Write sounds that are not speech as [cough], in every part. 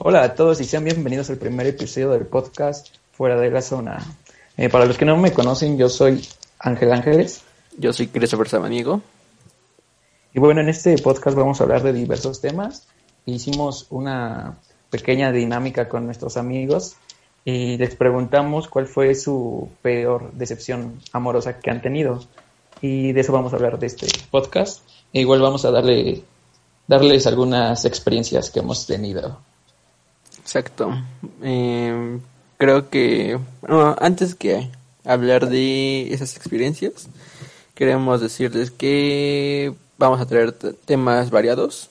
Hola a todos y sean bienvenidos al primer episodio del podcast Fuera de la Zona. Eh, para los que no me conocen, yo soy Ángel Ángeles. Yo soy Christopher Samaniego. Y bueno, en este podcast vamos a hablar de diversos temas. Hicimos una pequeña dinámica con nuestros amigos y les preguntamos cuál fue su peor decepción amorosa que han tenido. Y de eso vamos a hablar de este podcast. E igual vamos a darle, darles algunas experiencias que hemos tenido. Exacto. Eh, creo que, bueno, antes que hablar de esas experiencias, queremos decirles que vamos a traer temas variados.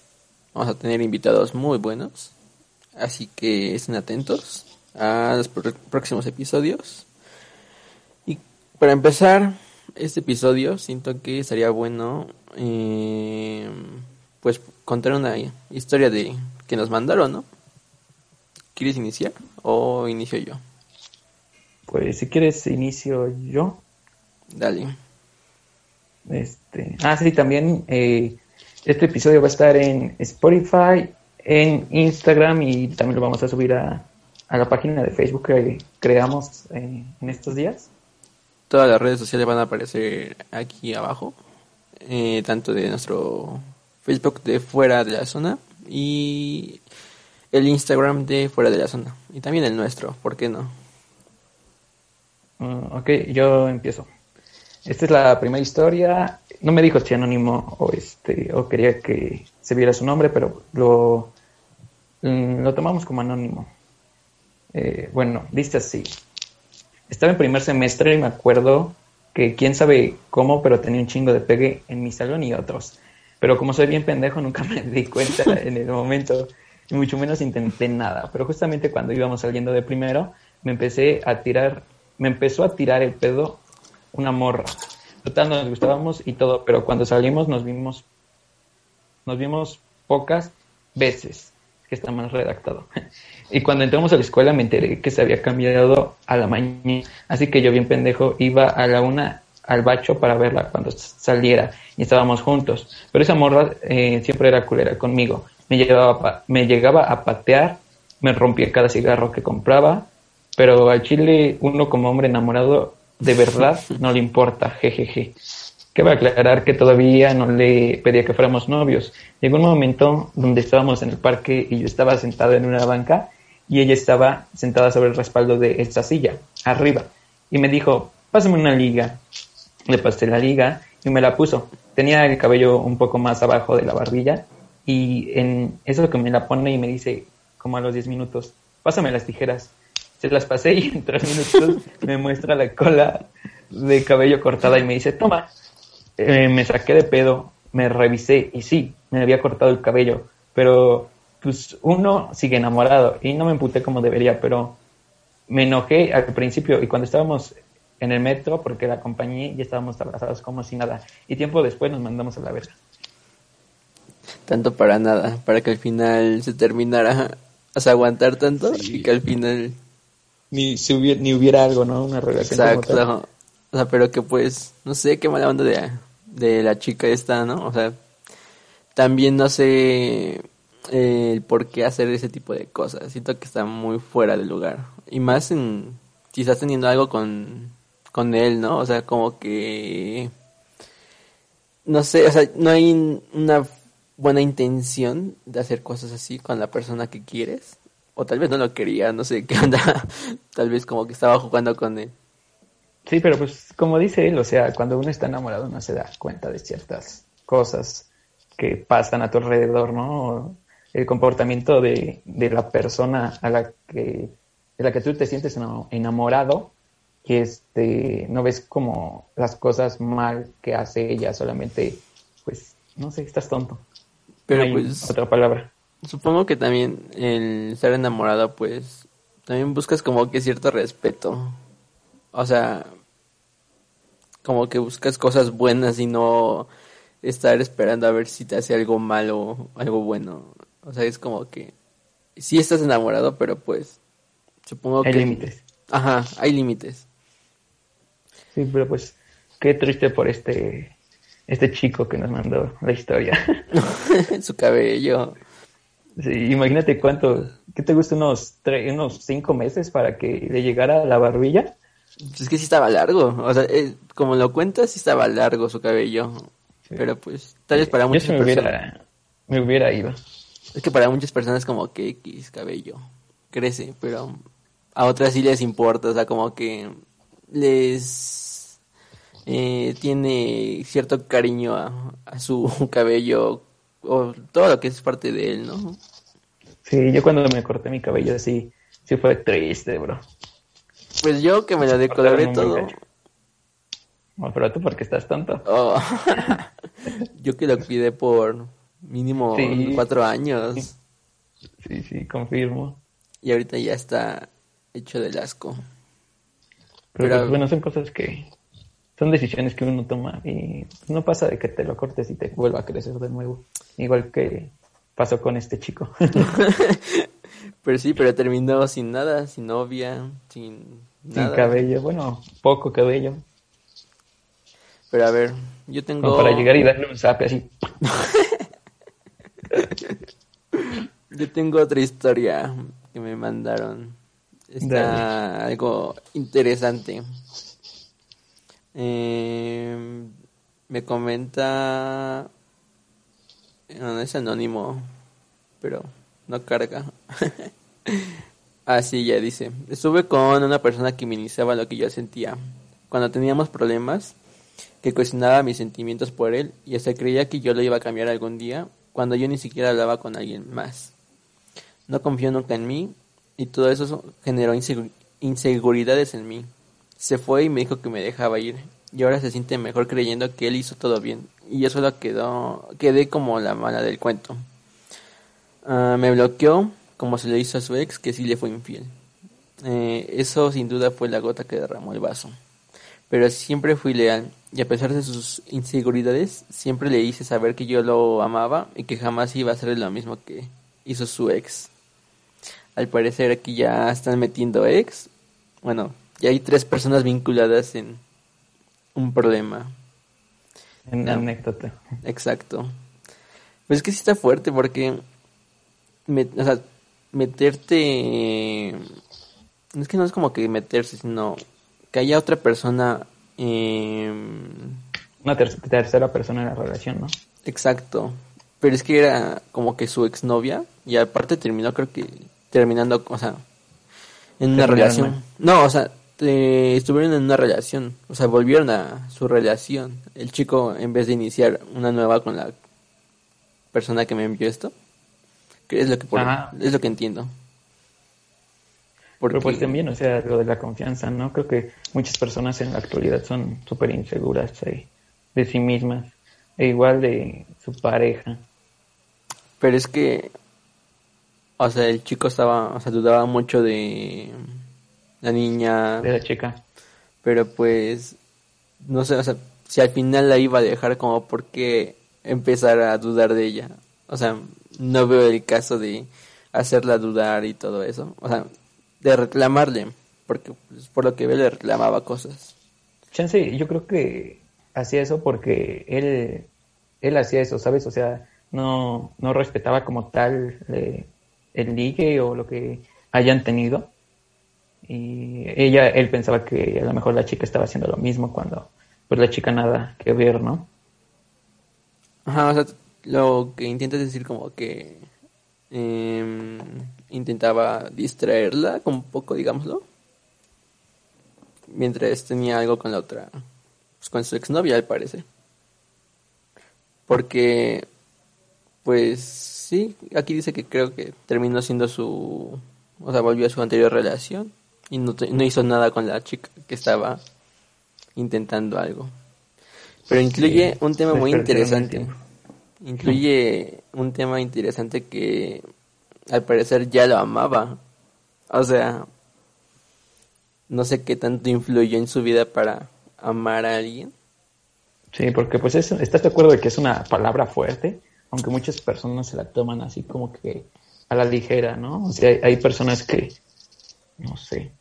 Vamos a tener invitados muy buenos. Así que estén atentos a los próximos episodios. Y para empezar este episodio, siento que sería bueno eh, pues contar una historia de que nos mandaron, ¿no? ¿Quieres iniciar o inicio yo? Pues si quieres inicio yo. Dale. Este, ah, sí, también eh, este episodio va a estar en Spotify, en Instagram y también lo vamos a subir a, a la página de Facebook que creamos eh, en estos días. Todas las redes sociales van a aparecer aquí abajo, eh, tanto de nuestro Facebook de fuera de la zona y el Instagram de fuera de la zona y también el nuestro, ¿por qué no? Uh, ok, yo empiezo. Esta es la primera historia. No me dijo si anónimo o este o quería que se viera su nombre, pero lo, mm, lo tomamos como anónimo. Eh, bueno, dice así. Estaba en primer semestre y me acuerdo que quién sabe cómo, pero tenía un chingo de pegue en mi salón y otros. Pero como soy bien pendejo, nunca [laughs] me di cuenta en el momento y mucho menos intenté nada. Pero justamente cuando íbamos saliendo de primero, me empecé a tirar, me empezó a tirar el pedo una morra. Total, nos gustábamos y todo, pero cuando salimos nos vimos, nos vimos pocas veces, que está mal redactado. [laughs] Y cuando entramos a la escuela me enteré que se había cambiado a la mañana, así que yo bien pendejo iba a la una al bacho para verla cuando saliera y estábamos juntos. Pero esa morra eh, siempre era culera conmigo me, llevaba, me llegaba a patear, me rompía cada cigarro que compraba, pero al chile uno como hombre enamorado de verdad [laughs] no le importa, jejeje. Que va a aclarar que todavía no le pedía que fuéramos novios. Llegó un momento donde estábamos en el parque y yo estaba sentado en una banca y ella estaba sentada sobre el respaldo de esta silla, arriba, y me dijo, pásame una liga. Le pasé la liga y me la puso. Tenía el cabello un poco más abajo de la barbilla y en eso que me la pone y me dice, como a los 10 minutos, pásame las tijeras. Se las pasé y [laughs] en 3 minutos me muestra la cola de cabello cortada y me dice, toma. Eh, me saqué de pedo, me revisé y sí, me había cortado el cabello, pero pues uno sigue enamorado y no me emputé como debería, pero me enojé al principio y cuando estábamos en el metro, porque la acompañé, y estábamos abrazados como si nada. Y tiempo después nos mandamos a la verga tanto para nada, para que al final se terminara, o sea, aguantar tanto y que al final ni si hubiera, ni hubiera algo, ¿no? Una relación. Exacto. O sea, pero que pues, no sé qué mala onda de, de la chica esta, ¿no? O sea, también no sé eh, por qué hacer ese tipo de cosas. Siento que está muy fuera de lugar. Y más en, si estás teniendo algo con, con él, ¿no? O sea, como que, no sé, o sea, no hay una buena intención de hacer cosas así con la persona que quieres. O tal vez no lo quería, no sé qué onda. [laughs] tal vez como que estaba jugando con él. Sí, pero pues como dice él, o sea, cuando uno está enamorado no se da cuenta de ciertas cosas que pasan a tu alrededor, ¿no? El comportamiento de, de la persona a la que, de la que tú te sientes enamorado, que este, no ves como las cosas mal que hace ella, solamente, pues, no sé, estás tonto. Pero pues. Otra palabra. supongo que también el estar enamorado, pues, también buscas como que cierto respeto. O sea, como que buscas cosas buenas y no estar esperando a ver si te hace algo malo o algo bueno. O sea, es como que sí estás enamorado, pero pues supongo Hay que... límites. Ajá, hay límites. Sí, pero pues qué triste por este este chico que nos mandó la historia. [laughs] Su cabello. Sí, imagínate cuánto, ¿qué te gusta? Unos tres, unos cinco meses para que le llegara la barbilla. Pues es que sí estaba largo. O sea, eh, como lo cuentas, sí estaba largo su cabello. Sí. Pero pues, tal vez para Yo muchas sí me personas. hubiera, me hubiera ido. Es que para muchas personas como que X cabello crece, pero a otras sí les importa, o sea, como que les eh, tiene cierto cariño a, a su [laughs] cabello o todo lo que es parte de él, ¿no? Sí, yo cuando me corté mi cabello así, sí fue triste, bro. Pues yo que me lo decoloré todo. No, pero tú porque estás tonto. oh, [laughs] yo que lo cuidé por mínimo Sí. cuatro años Sí, sí, confirmo. y ahorita ya está hecho del asco. Pero, Pero- pues, bueno, son cosas que son decisiones que uno toma y no pasa de que te lo cortes y te vuelva a crecer de nuevo. Igual que pasó con este chico. [laughs] Pero sí, pero terminó sin nada, sin novia, sin Sin cabello, bueno, poco cabello. Pero a ver, yo tengo... Como para llegar y darle un zape así. [laughs] Yo tengo otra historia que me mandaron. Está algo interesante. Eh, me comenta... No, es anónimo, pero no carga. [laughs] Así ya dice. Estuve con una persona que minimizaba lo que yo sentía. Cuando teníamos problemas, que cuestionaba mis sentimientos por él y hasta creía que yo lo iba a cambiar algún día, cuando yo ni siquiera hablaba con alguien más. No confió nunca en mí y todo eso generó insegu- inseguridades en mí. Se fue y me dijo que me dejaba ir y ahora se siente mejor creyendo que él hizo todo bien y yo solo quedó, quedé como la mala del cuento. Ah, me bloqueó como se le hizo a su ex que sí le fue infiel. Eh, eso sin duda fue la gota que derramó el vaso. Pero siempre fui leal y a pesar de sus inseguridades siempre le hice saber que yo lo amaba y que jamás iba a hacer lo mismo que hizo su ex. Al parecer aquí ya están metiendo ex. Bueno, ya hay tres personas vinculadas en un problema. En No. anécdota. Exacto. Pues es que sí está fuerte porque, me- o sea, meterte, es que no es como que meterse, sino que haya otra persona, eh, Una ter- tercera persona en la relación, ¿no? exacto. Pero es que era como que su exnovia y aparte terminó, creo que terminando, o sea, en una relación. No, o sea, eh, estuvieron en una relación, o sea, volvieron a su relación. El chico, en vez de iniciar una nueva con la persona que me envió esto, que es lo que por- es lo que entiendo. Pero pues Porque- también, o sea, lo de la confianza, ¿no? Creo que muchas personas en la actualidad son súper inseguras eh, de sí mismas, e igual de su pareja. Pero es que, o sea, el chico estaba, o sea, dudaba mucho de la niña, de la chica. pero pues, no sé, o sea, si al final la iba a dejar como por qué empezar a dudar de ella. O sea, no veo el caso de hacerla dudar y todo eso. O sea, de reclamarle, porque pues, por lo que veo le reclamaba cosas. Chance, yo creo que hacía eso porque él, él hacía eso, ¿sabes? O sea, no, no respetaba como tal eh, el ligue o lo que hayan tenido. Y ella, él pensaba que a lo mejor la chica estaba haciendo lo mismo cuando pues la chica nada que ver, ¿no? Ajá, o sea, lo que intentas decir como que em, intentaba distraerla como un poco, digámoslo. Mientras tenía algo con la otra, pues con su exnovia al parecer. Porque, pues sí, aquí dice que creo que terminó siendo su, o sea, volvió a su anterior relación y no, no hizo nada con la chica que estaba intentando algo. Pero incluye Sí, un tema muy interesante. incluye un tema interesante que al parecer ya lo amaba. O sea, no sé qué tanto influyó en su vida para amar a alguien. Sí, porque pues eso, ¿estás de acuerdo de que es una palabra fuerte? Aunque muchas personas se la toman así como que a la ligera, ¿no? O sea, hay, personas que, no sé,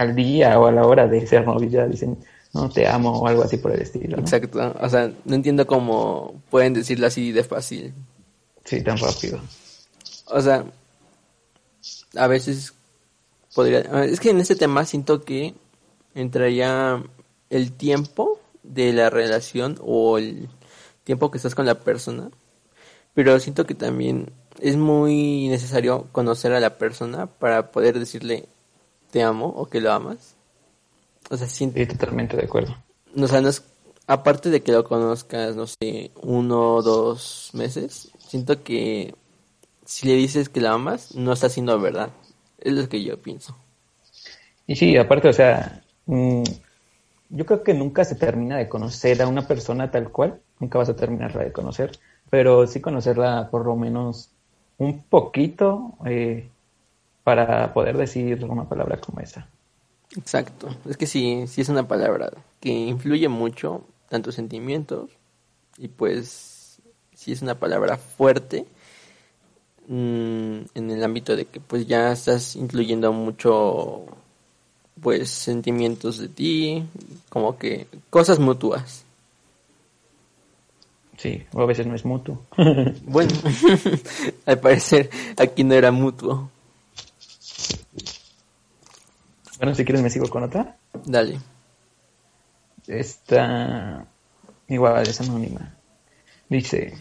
al día o a la hora de ser novia dicen, no te amo o algo así por el estilo. Exacto, o sea, no entiendo cómo pueden decirlo así de fácil. Sí, tan rápido. O sea, a veces podría, es que en este tema siento que entraría el tiempo de la relación o el tiempo que estás con la persona, pero siento que también es muy necesario conocer a la persona para poder decirle te amo o que lo amas. O sea, siento... totalmente de acuerdo. O sea, aparte de que lo conozcas, no sé, uno o dos meses, siento que si le dices que la amas, no está siendo verdad. Es lo que yo pienso. Y sí, aparte, o sea, mm, yo creo que nunca se termina de conocer a una persona tal cual, nunca vas a terminarla de conocer, pero sí conocerla por lo menos un poquito eh, para poder decir una palabra como esa. Exacto, es que sí, sí es una palabra que influye mucho tanto sentimientos y pues sí es una palabra fuerte mm, en el ámbito de que pues ya estás incluyendo mucho pues sentimientos de ti, como que cosas mutuas. Sí, o a veces no es mutuo. bueno, [laughs] al parecer aquí no era mutuo. Bueno, si quieres me sigo con otra. Dale. Esta igual es anónima. Dice,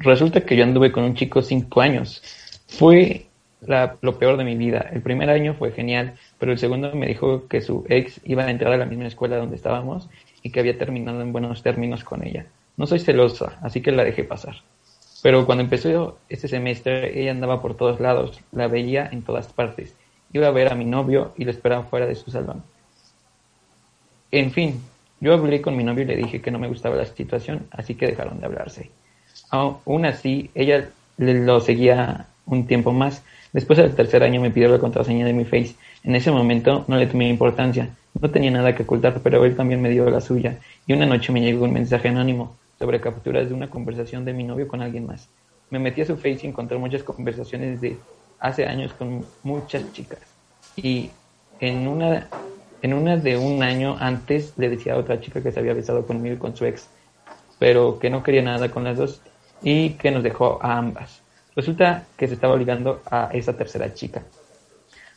resulta que yo anduve con un chico cinco años. Fue lo peor de mi vida. El primer año fue genial, pero el segundo me dijo que su ex iba a entrar a la misma escuela donde estábamos y que había terminado en buenos términos con ella. No soy celosa, así que la dejé pasar. Pero cuando empezó este semestre, ella andaba por todos lados, la veía en todas partes. Iba a ver a mi novio y lo esperaba fuera de su salón. En fin, yo hablé con mi novio y le dije que no me gustaba la situación, así que dejaron de hablarse. Aún así, ella lo seguía un tiempo más. Después del tercer año me pidió la contraseña de mi Face. En ese momento no le tomé importancia. No tenía nada que ocultar, pero él también me dio la suya. Y una noche me llegó un mensaje anónimo sobre capturas de una conversación de mi novio con alguien más. Me metí a su face y encontré muchas conversaciones de hace años con muchas chicas. Y en una, en una de un año antes le decía a otra chica que se había besado conmigo y con su ex, pero que no quería nada con las dos y que nos dejó a ambas. Resulta que se estaba obligando a esa tercera chica.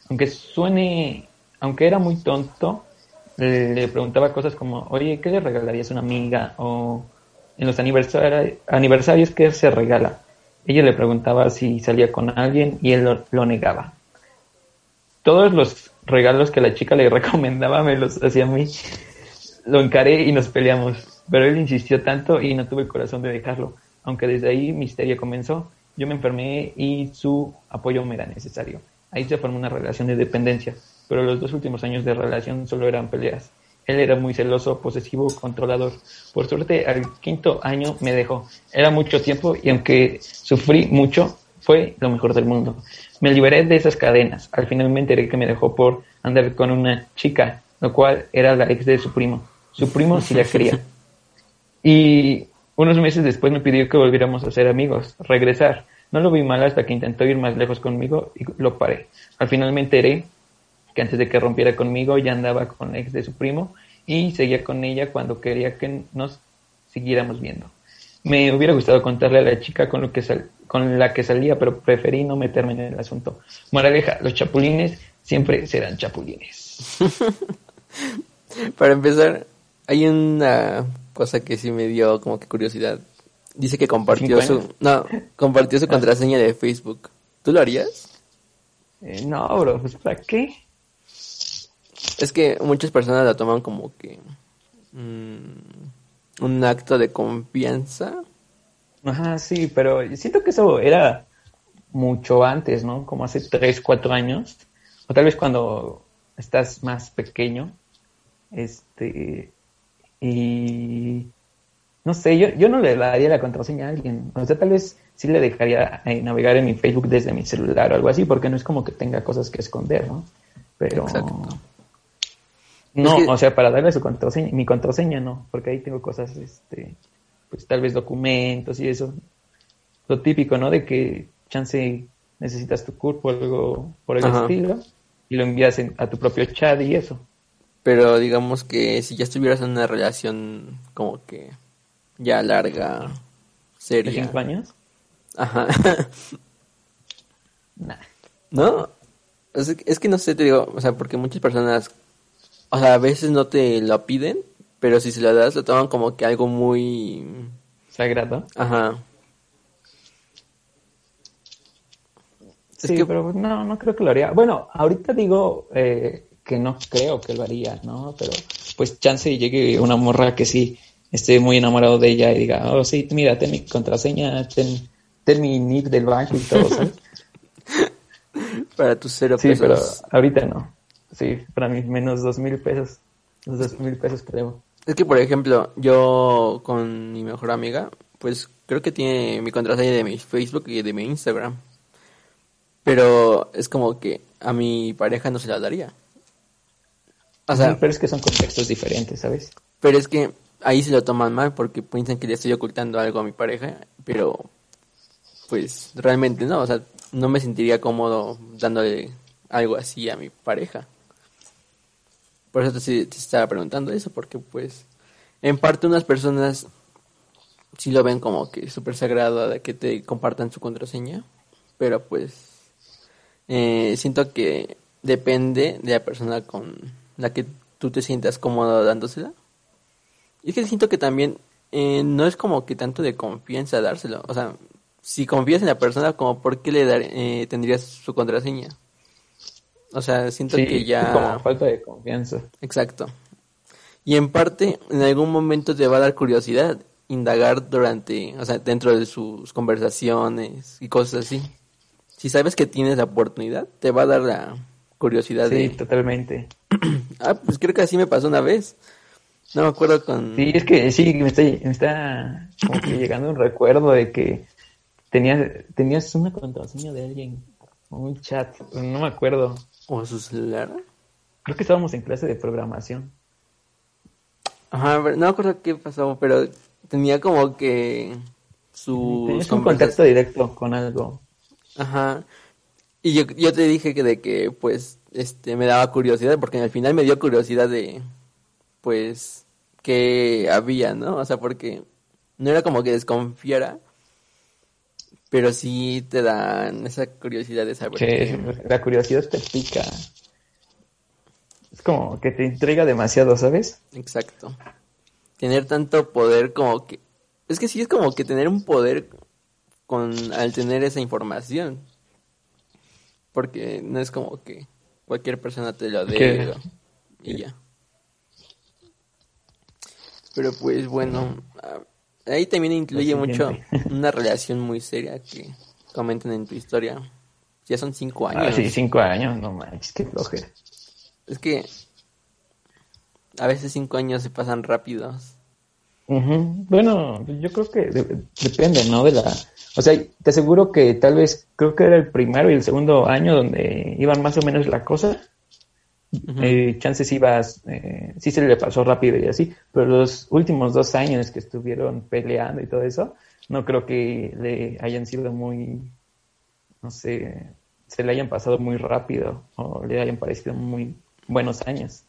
Aunque suene, aunque era muy tonto, le preguntaba cosas como, oye, ¿qué le regalarías a una amiga? O en los aniversarios, aniversarios que se regala. Ella le preguntaba si salía con alguien y él lo, negaba. Todos los regalos que la chica le [laughs] recomendaba me los hacía a mí. Lo encaré y nos peleamos, pero él insistió tanto y no tuve el corazón de dejarlo. Aunque desde ahí mi histeria comenzó, yo me enfermé y su apoyo me era necesario. Ahí se formó una relación de dependencia, pero los dos últimos años de relación solo eran peleas. Él era muy celoso, posesivo, controlador. Por suerte, al quinto año me dejó. Era mucho tiempo y aunque sufrí mucho, fue lo mejor del mundo. Me liberé de esas cadenas. Al final me enteré que me dejó por andar con una chica, lo cual era la ex de su primo. Su primo sí la quería. [laughs] Y unos meses después me pidió que volviéramos a ser amigos, regresar. No lo vi mal hasta que intentó ir más lejos conmigo y lo paré. Al final me enteré que antes de que rompiera conmigo ya andaba con ex de su primo y seguía con ella cuando quería que nos siguiéramos viendo. Me hubiera gustado contarle a la chica con, lo que con la que salía, pero preferí no meterme en el asunto. Moraleja, los chapulines siempre serán chapulines. [laughs] Para empezar, hay una cosa que sí me dio como que curiosidad. Dice que compartió su, no, compartió su [laughs] ah. contraseña de Facebook. ¿Tú lo harías? Eh, no, bro, pues ¿para qué? Es que muchas personas la toman como que mm, un acto de confianza. Ajá, sí, pero siento que eso era mucho antes, ¿no? Como hace 3, 4 años. O tal vez cuando estás más pequeño. Este. Y. no sé, yo, yo no le daría la contraseña a alguien. O sea, tal vez sí le dejaría eh, navegar en mi Facebook desde mi celular o algo así, porque no es como que tenga cosas que esconder, ¿no? Pero... No, o sea, para darle su contraseña, mi contraseña no, porque ahí tengo cosas, este, pues tal vez documentos y eso. Lo típico, ¿no? De que chance necesitas tu cuerpo o algo por el estilo y lo envías a tu propio chat y eso. Pero digamos que si ya estuvieras en una relación como que ya larga, seria. ¿Cinco años? Ajá. [laughs] ¿No? Es, que no sé, te digo, o sea, porque muchas personas, o sea, a veces no te lo piden, pero si se lo das, lo toman como que algo muy... Sagrado. Ajá. Sí, que... pero no, no creo que lo haría. Bueno, ahorita digo eh, que no creo que lo haría, ¿no? Pero pues chance y llegue una morra que sí esté muy enamorado de ella y diga, oh sí, mira, ten mi contraseña, ten, ten mi nick del banco y todo, ¿sabes? [laughs] para tus cero pesos. Sí, pero ahorita no. Sí, para mí menos dos mil pesos. Los dos mil pesos creo. Es que, por ejemplo, yo con mi mejor amiga, pues creo que tiene mi contraseña de mi Facebook y de mi Instagram. Pero es como que a mi pareja no se la daría. O sea, pero es que son contextos diferentes, ¿sabes? Pero es que ahí se lo toman mal porque piensan que le estoy ocultando algo a mi pareja, pero pues realmente no, o sea, no me sentiría cómodo dándole algo así a mi pareja. Por eso te, estaba preguntando eso, porque pues en parte unas personas sí lo ven como que súper sagrado de que te compartan su contraseña, pero pues eh, siento que depende de la persona con la que tú te sientas cómodo dándosela. Y es que siento que también eh, no es como que tanto de confianza dárselo. O sea, si confías en la persona, como por qué le dar, eh, tendrías su contraseña. O sea, siento que ya... Como falta de confianza. Exacto. Y en parte, en algún momento te va a dar curiosidad indagar durante, o sea, dentro de sus conversaciones y cosas así. Si sabes que tienes la oportunidad, te va a dar la curiosidad sí, totalmente. [clears throat] ah, pues creo que así me pasó una vez. No me acuerdo con... Sí, es que sí, me, está como que llegando un recuerdo de que tenías, tenías una contraseña de alguien, un chat, no me acuerdo. ¿O su celular? Creo que estábamos en clase de programación. Ajá, no me acuerdo qué pasó, pero tenía como que su... Tenías un contacto directo con algo. Ajá. Y yo, yo te dije que de que, pues, este, me daba curiosidad, porque al final me dio curiosidad de, pues, que había, ¿no? O sea, porque no era como que desconfiara, pero sí te dan esa curiosidad de saber. Que la curiosidad te pica. Es como que te intriga demasiado, ¿sabes? Exacto. Tener tanto poder como que... Es que sí es como que tener un poder con al tener esa información. Porque no es como que cualquier persona te lo dé y ya. Pero pues bueno, ahí también incluye mucho [laughs] una relación muy seria que comentan en tu historia. Ya son cinco ah, años. sí, cinco años, no manches, qué flojera. Es que a veces cinco años se pasan rápidos. Bueno, yo creo que depende, ¿no? De la, o sea, te aseguro que tal vez, creo que era el primero y el segundo año donde iban más o menos la cosa. Eh, chances ibas, eh, sí se le pasó rápido y así, pero los últimos dos años que estuvieron peleando y todo eso, no creo que le hayan sido muy, no sé, se le hayan pasado muy rápido o le hayan parecido muy buenos años.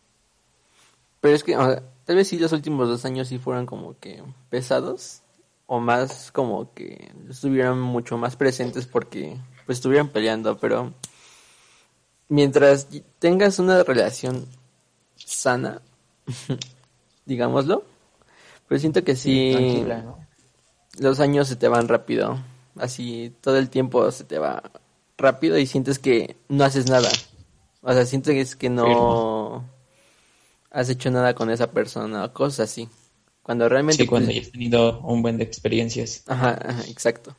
Pero es que, tal vez sí los últimos dos años sí fueron como que pesados o más como que estuvieran mucho más presentes porque pues estuvieran peleando, pero mientras tengas una relación sana, [laughs] digámoslo, pues siento que sí, los años se te van rápido, así todo el tiempo se te va rápido y sientes que no haces nada, o sea, sientes que no has hecho nada con esa persona, cosas así. Cuando realmente... Sí, cuando hayas tenido un buen de experiencias. Ajá, ajá, exacto.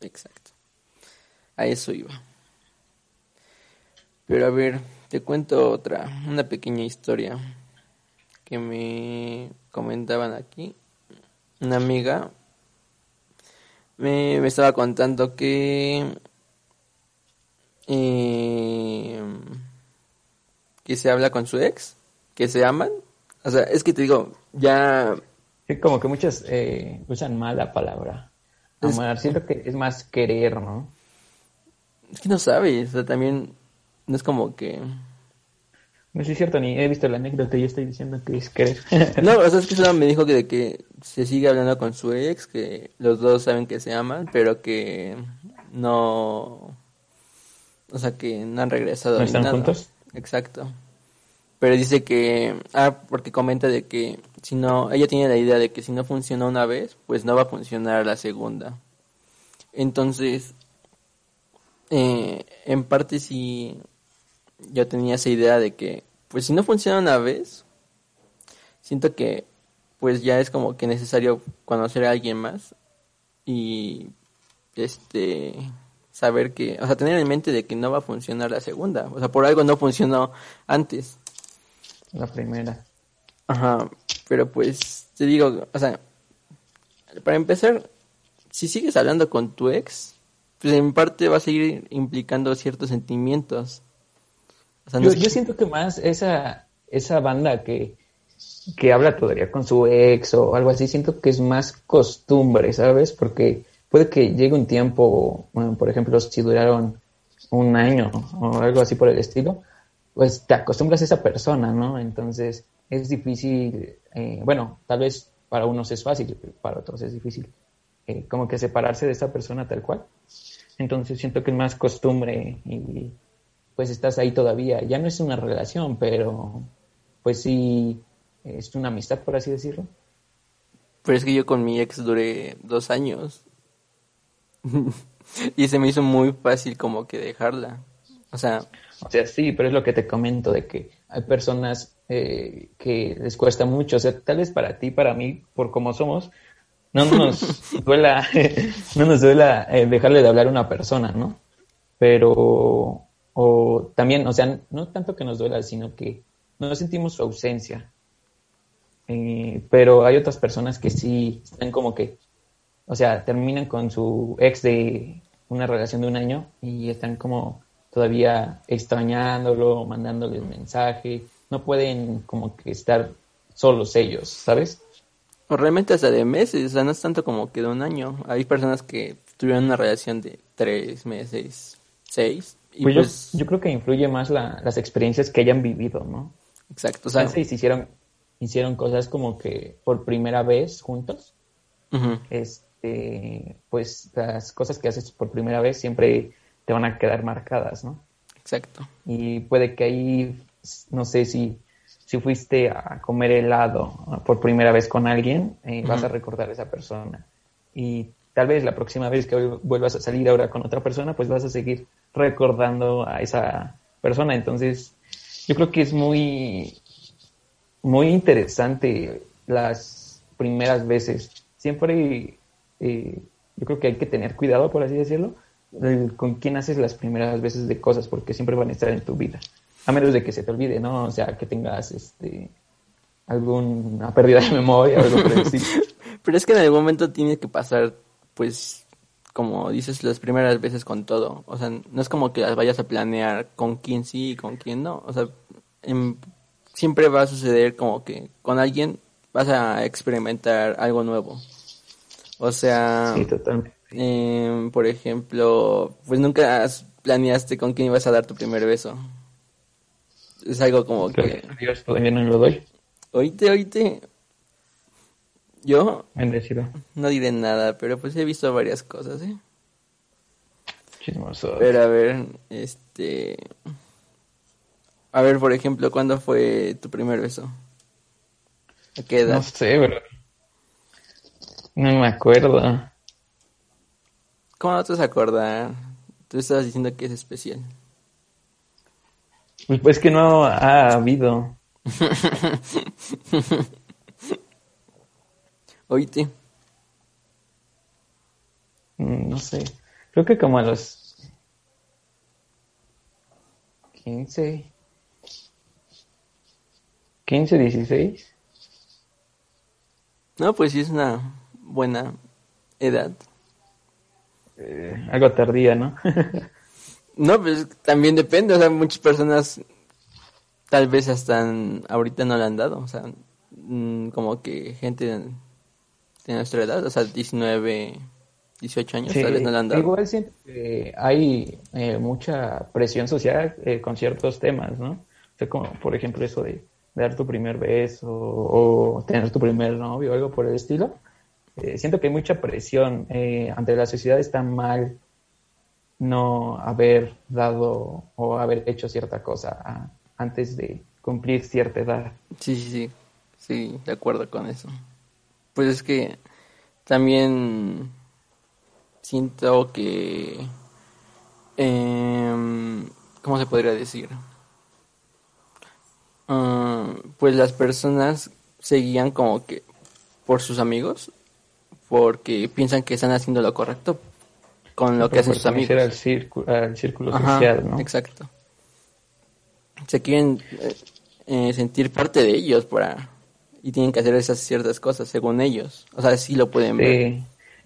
Exacto. A eso iba. Pero a ver, te cuento otra, una pequeña historia que me comentaban aquí. una amiga me, me estaba contando que eh, que se habla con su ex, que se aman. O sea, es que te digo, ya... Sí, como que muchas eh, usan mal la palabra. Amar, siento que es más querer, ¿no? Es que no sabes, o sea, también no es como que... No es cierto, ni he visto la anécdota y estoy diciendo que es querer. [laughs] no, o sea, es que solo me dijo que, de que se sigue hablando con su ex, que los dos saben que se aman, pero que no... O sea, que no han regresado. ¿No están juntos? Exacto. Pero dice que, ah, porque comenta de que si no, ella tiene la idea de que si no funciona una vez, pues no va a funcionar la segunda. Entonces, eh, en parte sí, yo tenía esa idea de que, pues si no funciona una vez, siento que, pues ya es como que necesario conocer a alguien más y, este, saber que, o sea, tener en mente de que no va a funcionar la segunda, o sea, por algo no funcionó antes. La primera. Ajá, pero pues te digo, o sea, para empezar, si sigues hablando con tu ex, pues en parte va a seguir implicando ciertos sentimientos. Yo, yo, siento que más esa, esa banda que, que habla todavía con su ex o algo así, siento que es más costumbre, ¿sabes? Porque puede que llegue un tiempo, bueno, por ejemplo, si duraron un año o algo así por el estilo, pues te acostumbras a esa persona, ¿no? Entonces es difícil, eh, bueno, tal vez para unos es fácil, para otros es difícil, eh, como que separarse de esa persona tal cual. Entonces siento que es más costumbre y pues estás ahí todavía. Ya no es una relación, pero pues sí, es una amistad, por así decirlo. Pero es que yo con mi ex duré dos años. [laughs] y se me hizo muy fácil como que dejarla. O sea, o sea, sí, pero es lo que te comento de que hay personas eh, que les cuesta mucho. O sea, tal vez para ti, para mí, por como somos, no nos [laughs] duela, [laughs] no nos duela eh, dejarle de hablar a una persona, ¿no? Pero, o también, o sea, no tanto que nos duela, sino que no sentimos su ausencia. Eh, pero hay otras personas que sí están como que, o sea, terminan con su ex de una relación de un año y están como todavía extrañándolo, mandándole un mensaje, no pueden como que estar solos ellos, ¿sabes? O realmente hasta de meses, o sea, no es tanto como que de un año. Hay personas que tuvieron una relación de tres meses, seis. Y pues, pues yo, creo que influye más las experiencias que hayan vivido, ¿no? Exacto. O sea, si hicieron, hicieron cosas como que por primera vez juntos. Este, pues las cosas que haces por primera vez siempre te van a quedar marcadas, ¿no? Exacto. Y puede que ahí, no sé si, si fuiste a comer helado por primera vez con alguien, eh, vas a recordar a esa persona. Y tal vez la próxima vez que vuelvas a salir ahora con otra persona, pues vas a seguir recordando a esa persona. Entonces, yo creo que es muy, muy interesante las primeras veces. Siempre, eh, yo creo que hay que tener cuidado, por así decirlo, con quién haces las primeras veces de cosas, porque siempre van a estar en tu vida. A menos de que se te olvide, ¿no? O sea, que tengas este alguna pérdida de memoria o algo por [laughs] Pero es que en algún momento tiene que pasar, pues, como dices, las primeras veces con todo. O sea, no es como que las vayas a planear con quién sí y con quién no. O sea, siempre va a suceder como que con alguien vas a experimentar algo nuevo. O sea, sí, totalmente. Eh, por ejemplo, pues nunca planeaste con quién ibas a dar tu primer beso. Es algo como que... Dios todavía no lo doy. Oíste, oíste. Yo... Bendecido. No diré nada, pero pues he visto varias cosas, ¿eh? Chismoso. Pero a ver, este... A ver, por ejemplo, ¿cuándo fue tu primer beso? ¿A qué edad? No sé, pero... No me acuerdo. ¿Cómo no te vas a acordar? Tú estabas diciendo que es especial. Pues, pues que no ha habido. [laughs] Oíste. Mm, no sé. Creo que como a los 15. 15, 16. No, pues sí es una buena edad. Eh, algo tardía, ¿no? [laughs] no, pues también depende, o sea, muchas personas tal vez hasta ahorita no le han dado, o sea, mm, como que gente de nuestra edad, o sea, 19, 18 años, tal vez no le han dado. Igual siento que hay eh, mucha presión social eh, con ciertos temas, ¿no? O sea, como por ejemplo eso de dar tu primer beso o, tener tu primer novio o algo por el estilo. Eh, siento que hay mucha presión ante la sociedad, está mal no haber dado o haber hecho cierta cosa antes de cumplir cierta edad. Sí, sí, sí, sí, de acuerdo con eso. Pues es que también siento que... Eh, ¿Cómo se podría decir? Ah, pues las personas seguían como que por sus amigos, porque piensan que están haciendo lo correcto con lo que hacen sus amigos. el círculo, el círculo social, ¿no? Exacto. Se quieren eh, sentir parte de ellos para y tienen que hacer esas ciertas cosas según ellos. O sea, sí lo pueden ver.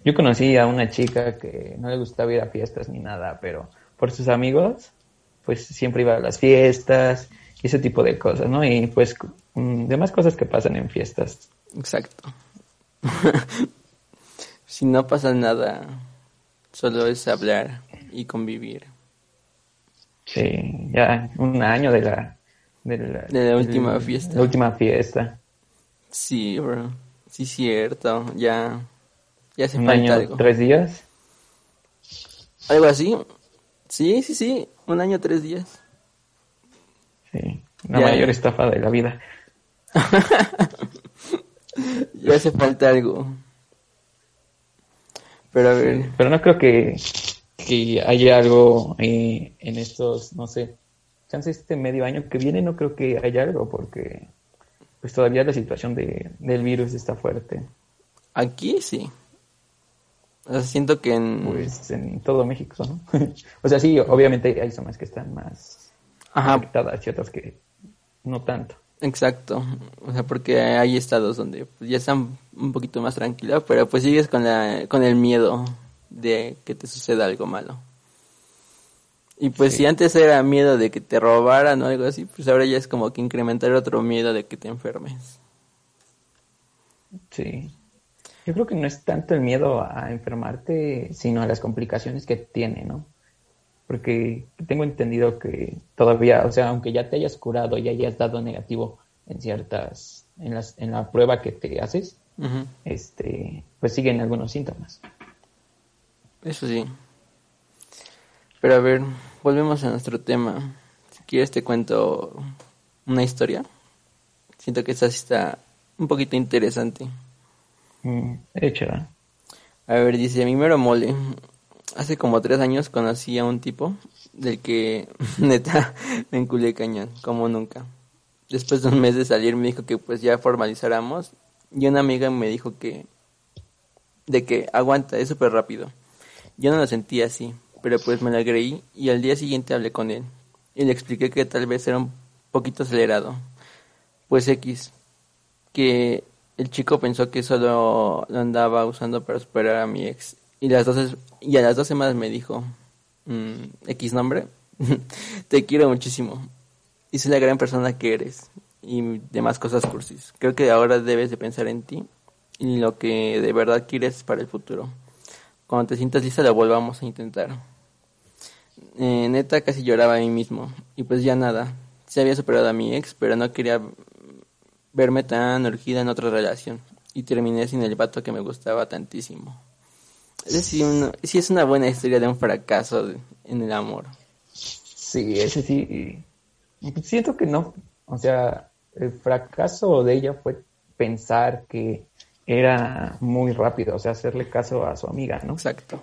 Yo conocí a una chica que no le gustaba ir a fiestas ni nada, pero por sus amigos, pues siempre iba a las fiestas y ese tipo de cosas, ¿no? Y pues mm, demás cosas que pasan en fiestas. Exacto. [laughs] si no pasa nada, solo es hablar y convivir. Sí, ya un año de la de la, última fiesta. La última fiesta. Sí, bro. Sí, cierto. Ya. Ya se ¿Un año, algo. ¿Tres días? Algo así. Sí, sí, sí. Un año, tres días. Sí. La mayor estafa de la vida. [laughs] ya hace falta algo. Pero a ver. pero no creo que, que haya algo eh, en estos, no sé, chance este medio año que viene, no creo que haya algo, porque pues todavía la situación de, del virus está fuerte. Aquí sí. O sea, siento que en... Pues en todo México, ¿no? [laughs] o sea, sí, obviamente hay zonas que están más Ajá. afectadas y otras que no tanto. Exacto, o sea, porque hay estados donde pues, ya están un poquito más tranquilos, pero pues sigues con, la, con el miedo de que te suceda algo malo. Y pues si antes era miedo de que te robaran o algo así, pues ahora ya es como que incrementar otro miedo de que te enfermes. Sí. Yo creo que no es tanto el miedo a enfermarte, sino a las complicaciones que tiene, ¿no? Porque tengo entendido que todavía, o sea, aunque ya te hayas curado y hayas dado negativo en ciertas, en, las, en la prueba que te haces, este, pues siguen algunos síntomas. Eso sí. Pero a ver, volvemos a nuestro tema. Si quieres te cuento una historia. Siento que esta sí está un poquito interesante. Mm. A ver, dice, a mí mero mole. Hace como tres años conocí a un tipo del que, [laughs] neta, me enculé cañón, como nunca. Después de un mes de salir me dijo que pues ya formalizáramos y una amiga me dijo que, de que aguanta, es súper rápido. Yo no lo sentía así, pero pues me la creí y al día siguiente hablé con él y le expliqué que tal vez era un poquito acelerado. Pues X, que el chico pensó que solo lo andaba usando para superar a mi ex y, las dos, y a las dos semanas me dijo, mm, X nombre, [laughs] te quiero muchísimo y soy la gran persona que eres y demás cosas cursis. Creo que ahora debes de pensar en ti y lo que de verdad quieres para el futuro. Cuando te sientas lista lo volvamos a intentar. Eh, neta casi lloraba a mí mismo. Y pues ya nada. Se había superado a mi ex, pero no quería verme tan urgida en otra relación. Y terminé sin el vato que me gustaba tantísimo. Es sí, sí es una buena historia de un fracaso en el amor. Sí, ese sí. Siento que no. O sea, el fracaso de ella fue pensar que era muy rápido, o sea, hacerle caso a su amiga, ¿no? Exacto.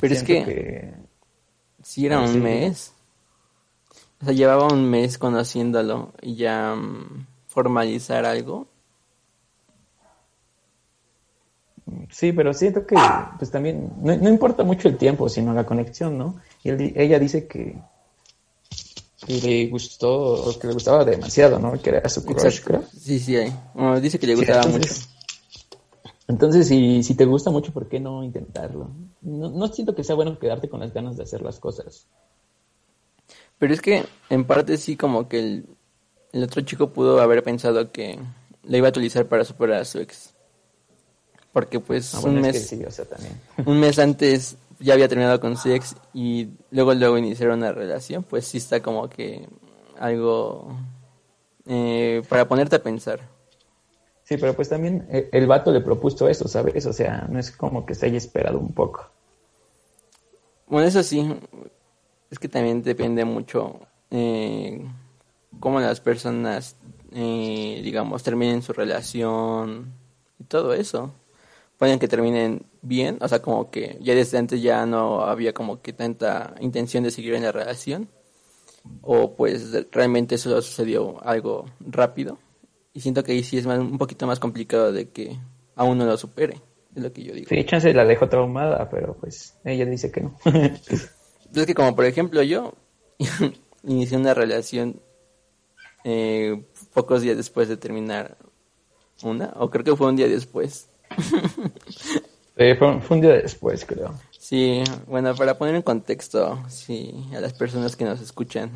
Pero es que Sí, era un mes. O sea, llevaba un mes conociéndolo y ya mm, formalizar algo. Sí, pero siento que pues también no, importa mucho el tiempo, sino la conexión, ¿no? Y ella dice que, le gustó, que le gustaba demasiado, ¿no? Que era su crush, Sí, sí, dice que le gustaba mucho. Entonces, si, si te gusta mucho, ¿por qué no intentarlo? No, no siento que sea bueno quedarte con las ganas de hacer las cosas. Pero es que, en parte sí, como que el, el otro chico pudo haber pensado que le iba a utilizar para superar a su ex. Porque pues Ah, un es mes que sí, o sea, también. un mes antes ya había terminado con su ex y luego luego iniciaron una relación, pues sí está como que algo eh, para ponerte a pensar. Sí, pero pues también eh, el vato le propuso eso, ¿sabes? O sea, no es como que se haya esperado un poco. Bueno, eso sí, es que también depende mucho eh, cómo las personas, eh, digamos, terminen su relación y todo eso. Pueden que terminen bien, o sea, como que ya desde antes ya no había como que tanta intención de seguir en la relación. O pues realmente solo sucedió algo rápido. Y siento que ahí sí es más- un poquito más complicado de que aún no lo supere, es lo que yo digo. Sí, chance la dejó traumada, pero pues ella dice que no. [laughs] Es que como por ejemplo yo [laughs] inicié una relación eh, pocos días después de terminar una, o creo que fue un día después. [laughs] Eh, fue, fue un día después, creo. Sí, bueno, para poner en contexto, sí, a las personas que nos escuchan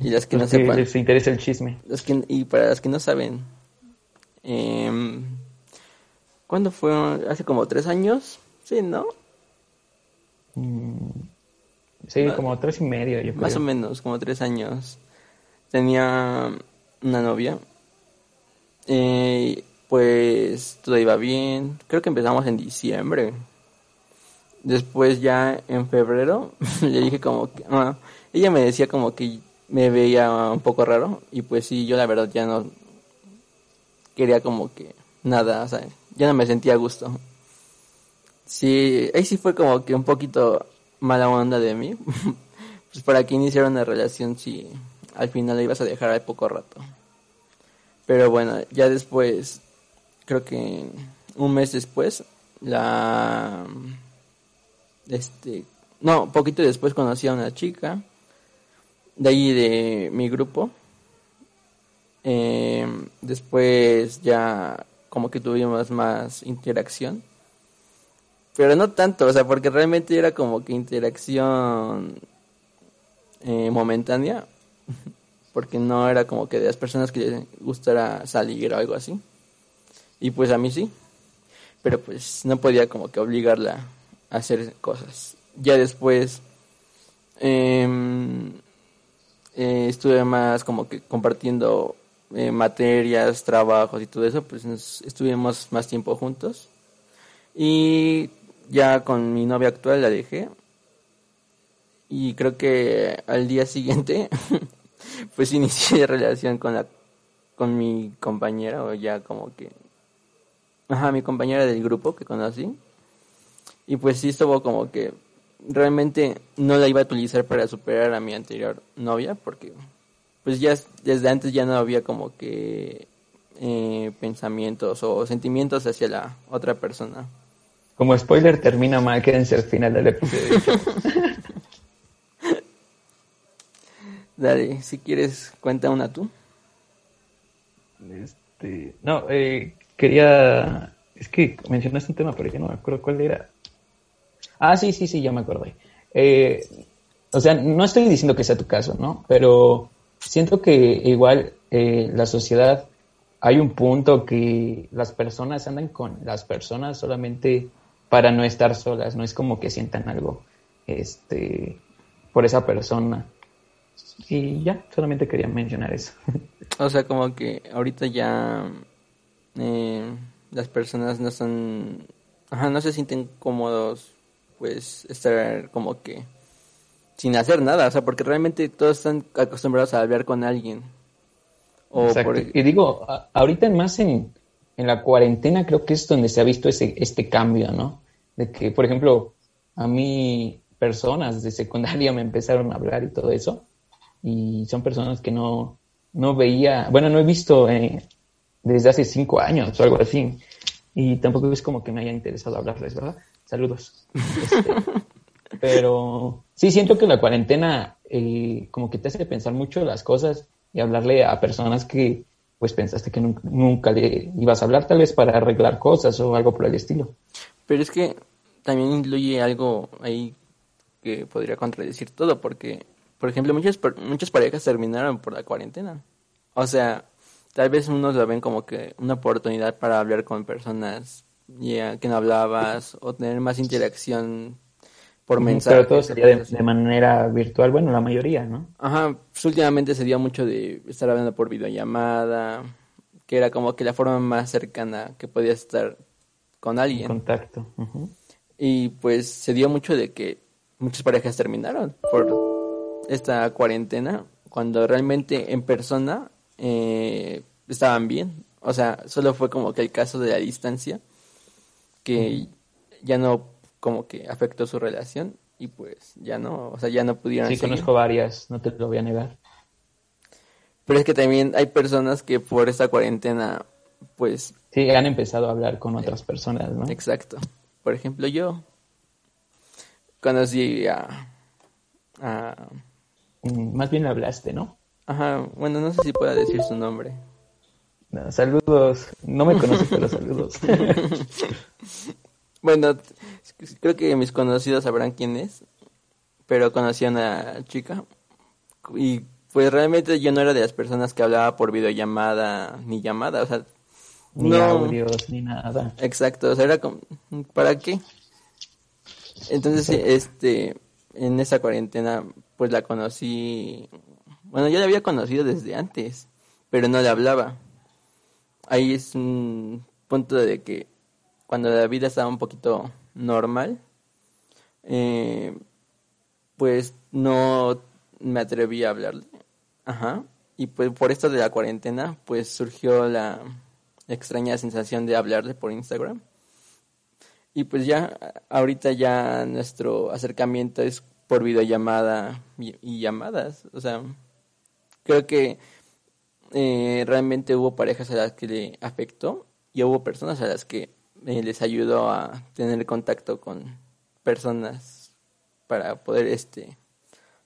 y las que no que sepan, les interesa el chisme. los que, y para las que no saben, eh, ¿cuándo fue? Hace como tres años, sí, ¿no? Sí, como tres y medio, yo creo. Más o menos, como tres años. Tenía una novia. Eh, pues todo iba bien. Creo que empezamos en diciembre. Después ya en febrero [laughs] le dije como que... ah, ella me decía como que me veía un poco raro. Y pues sí, yo la verdad ya no quería como que nada, o sea, ya no me sentía a gusto. Sí, ahí sí fue como que un poquito mala onda de mí. [laughs] pues para que iniciara una relación si al final la ibas a dejar al poco rato. Pero bueno, ya después, creo que un mes después, la... Este... No, poquito después conocí a una chica de ahí de mi grupo. Eh, después ya como que tuvimos más interacción. Pero no tanto, o sea, porque realmente era como que interacción eh, momentánea. [laughs] Porque no era como que de las personas que les gustara salir o algo así. Y pues a mí sí. Pero pues no podía como que obligarla a hacer cosas. Ya después em, eh, estuve más como que compartiendo eh, materias, trabajos y todo eso, pues estuvimos más tiempo juntos. Y ya con mi novia actual la dejé. Y creo que al día siguiente, [laughs] pues inicié [laughs] relación con la con mi compañera, o ya como que. Ajá, mi compañera del grupo que conocí. Y pues sí estuvo como que realmente no la iba a utilizar para superar a mi anterior novia, porque pues ya desde antes ya no había como que eh, pensamientos o sentimientos hacia la otra persona. Como spoiler termina mal, quédense al final del episodio. [laughs] Dale, si quieres, cuenta una tú. Este, no, eh, quería. Es que mencionaste un tema, pero ya no me acuerdo cuál era. Ah, sí, sí, sí, ya me acordé. Eh, o sea, no estoy diciendo que sea tu caso, ¿no? Pero siento que igual eh, la sociedad hay un punto que las personas andan con las personas solamente para no estar solas, no es como que sientan algo este por esa persona. Y ya, solamente quería mencionar eso. O sea, como que ahorita ya eh, las personas no son, ajá, no se sienten cómodos, pues estar como que sin hacer nada, o sea, porque realmente todos están acostumbrados a hablar con alguien. O Exacto. por- Y digo, ahorita más en, en la cuarentena creo que es donde se ha visto ese, este cambio, ¿no? De que, por ejemplo, a mí personas de secundaria [laughs] me empezaron a hablar y todo eso, y son personas que no, no veía, bueno, no he visto eh, desde hace cinco años o algo así, y tampoco es como que me haya interesado hablarles, ¿verdad? Saludos. Este, [laughs] pero sí siento que la cuarentena eh, como que te hace pensar mucho las cosas y hablarle a personas que pues pensaste que nunca, le ibas a hablar, tal vez para arreglar cosas o algo por el estilo. Pero es que también incluye algo ahí que podría contradecir todo, porque, por ejemplo, muchas, muchas parejas terminaron por la cuarentena. O sea, tal vez unos lo ven como que una oportunidad para hablar con personas ya que no hablabas o tener más interacción por mensaje. Pero todo sería de, manera virtual, bueno, la mayoría, ¿no? Ajá, pues últimamente se dio mucho de estar hablando por videollamada, que era como que la forma más cercana que podías estar con alguien. En contacto. Y pues se dio mucho de que muchas parejas terminaron por esta cuarentena, cuando realmente en persona eh, estaban bien. O sea, solo fue como que el caso de la distancia, que ya no como que afectó su relación y pues ya no, o sea, ya no pudieron. Sí, conozco varias, no te lo voy a negar. Pero es que también hay personas que por esta cuarentena, pues... Sí, han empezado a hablar con otras personas, ¿no? Exacto. Por ejemplo, yo conocí a... a... Mm, más bien hablaste, ¿no? Ajá, bueno, no sé si pueda decir su nombre. Saludos. No me conoces, pero saludos. [laughs] Bueno, creo que mis conocidos sabrán quién es, pero conocí a una chica y pues realmente yo no era de las personas que hablaba por videollamada ni llamada, o sea, ni no, audios ni nada. Exacto, o sea, era como, ¿para qué? Entonces, este, en esa cuarentena, pues la conocí, bueno, yo la había conocido desde antes, pero no le hablaba. Ahí es un punto de que cuando la vida estaba un poquito normal, eh, pues no me atreví a hablarle. Ajá. Y pues por esto de la cuarentena, pues surgió la extraña sensación de hablarle por Instagram. Y pues ya, ahorita ya nuestro acercamiento es por videollamada y, llamadas. O sea, creo que eh, realmente hubo parejas a las que le afectó y hubo personas a las que eh, les ayudó a tener contacto con personas para poder este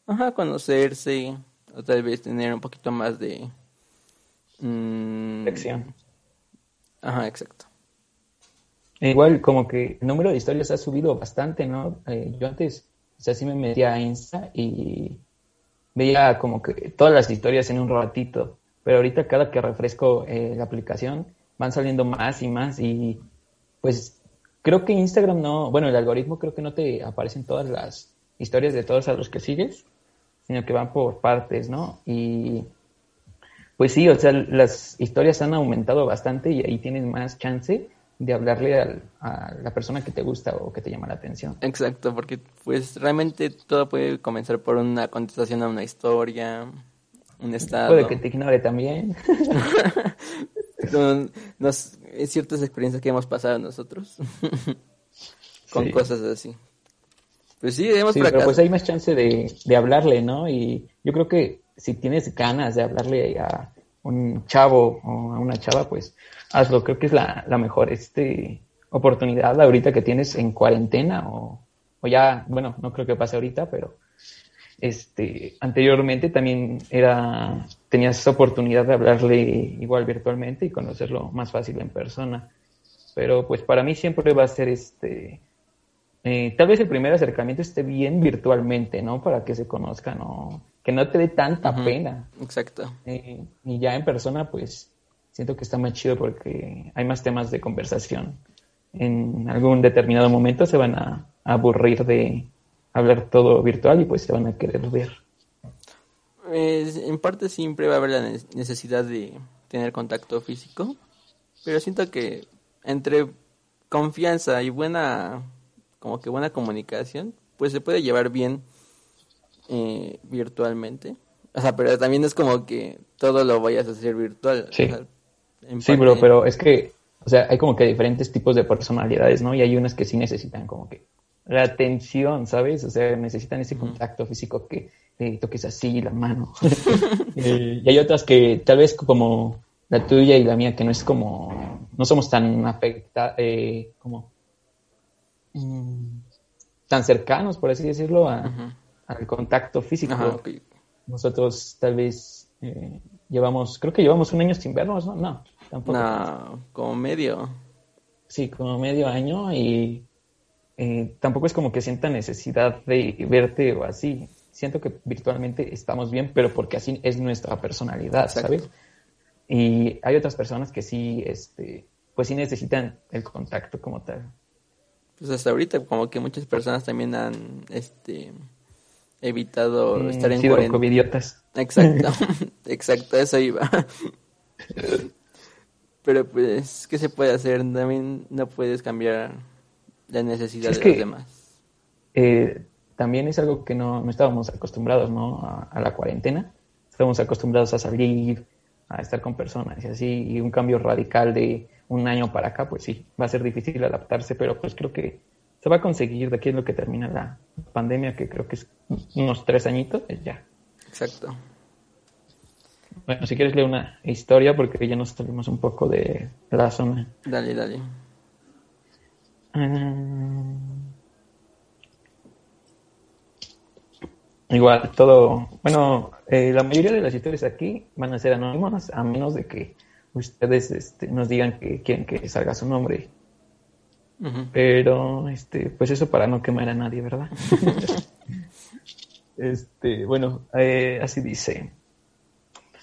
ajá, conocerse o tal vez tener un poquito más de mmm, Ajá, exacto. Igual como que el número de historias ha subido bastante, ¿no? Eh, yo antes, o sea, sí me metía a Insta y veía como que todas las historias en un ratito, pero ahorita cada que refresco eh, la aplicación van saliendo más y más y pues creo que Instagram no, bueno, el algoritmo creo que no te aparecen todas las historias de todos a los que sigues, sino que van por partes, ¿no? Y pues sí, o sea, las historias han aumentado bastante y ahí tienes más chance de hablarle a la persona que te gusta o que te llama la atención. Exacto, porque pues realmente todo puede comenzar por una contestación a una historia, un estado. Puede que te ignore también. [laughs] nos, ciertas experiencias que hemos pasado nosotros [laughs] con cosas así. Pues sí, hemos pero pues hay más chance de, de hablarle, ¿no? Y yo creo que si tienes ganas de hablarle a un chavo o a una chava, pues hazlo. Creo que es la, la mejor este, oportunidad ahorita que tienes en cuarentena o, o ya, bueno, no creo que pase ahorita, pero este, anteriormente también era, tenías esa oportunidad de hablarle igual virtualmente y conocerlo más fácil en persona. Pero pues para mí siempre va a ser este, eh, tal vez el primer acercamiento esté bien virtualmente, ¿no? Para que se conozcan, ¿no? Que no te dé tanta pena. Exacto. Eh, y ya en persona, pues siento que está más chido porque hay más temas de conversación. En algún determinado momento se van a aburrir de, hablar todo virtual y pues se van a querer ver. en parte siempre va a haber la necesidad de tener contacto físico, pero siento que entre confianza y buena, como que buena comunicación, pues se puede llevar bien eh, virtualmente. O sea, pero también es como que todo lo vayas a hacer virtual. Sí, sí bro, pero es que, o sea, hay como que diferentes tipos de personalidades, ¿no? Y hay unas que sí necesitan como que la atención, ¿sabes? O sea, necesitan ese contacto físico que toques así la mano. [laughs] y hay otras que tal vez como la tuya y la mía, que no es como, no somos tan afectados, eh, como, mm, tan cercanos, por así decirlo, al contacto físico. Nosotros tal vez Eh, llevamos, creo que llevamos un año sin vernos, ¿no? No, tampoco. No, como medio. Sí, como medio año y eh, tampoco es como que sienta necesidad de verte o así. Siento que virtualmente estamos bien, pero porque así es nuestra personalidad, ¿sabes? Y hay otras personas que sí, este, pues sí necesitan el contacto como tal. Pues hasta ahorita como que muchas personas también han, este, evitado Mm, estar en sido covidiotas. Exacto, [laughs] exacto, eso iba. [laughs] Pero pues, ¿qué se puede hacer? También no puedes cambiar la necesidad Sí, es de que- los demás. Eh, también es algo que no, no estábamos acostumbrados, ¿no? A, a la cuarentena. Estábamos acostumbrados a salir, a estar con personas y así, y un cambio radical de un año para acá, pues sí, va a ser difícil adaptarse, pero pues creo que se va a conseguir de aquí es lo que termina la pandemia, que creo que es unos tres añitos, ya. Exacto. Bueno, si quieres leer una historia, porque ya nos salimos un poco de la zona. Dale, dale. Mm. Igual, todo, bueno, eh, la mayoría de las historias aquí van a ser anónimas, a menos de que ustedes este, nos digan que quieren que salga su nombre. Pero, este, pues eso para no quemar a nadie, ¿verdad? [laughs] este, bueno, eh, así dice.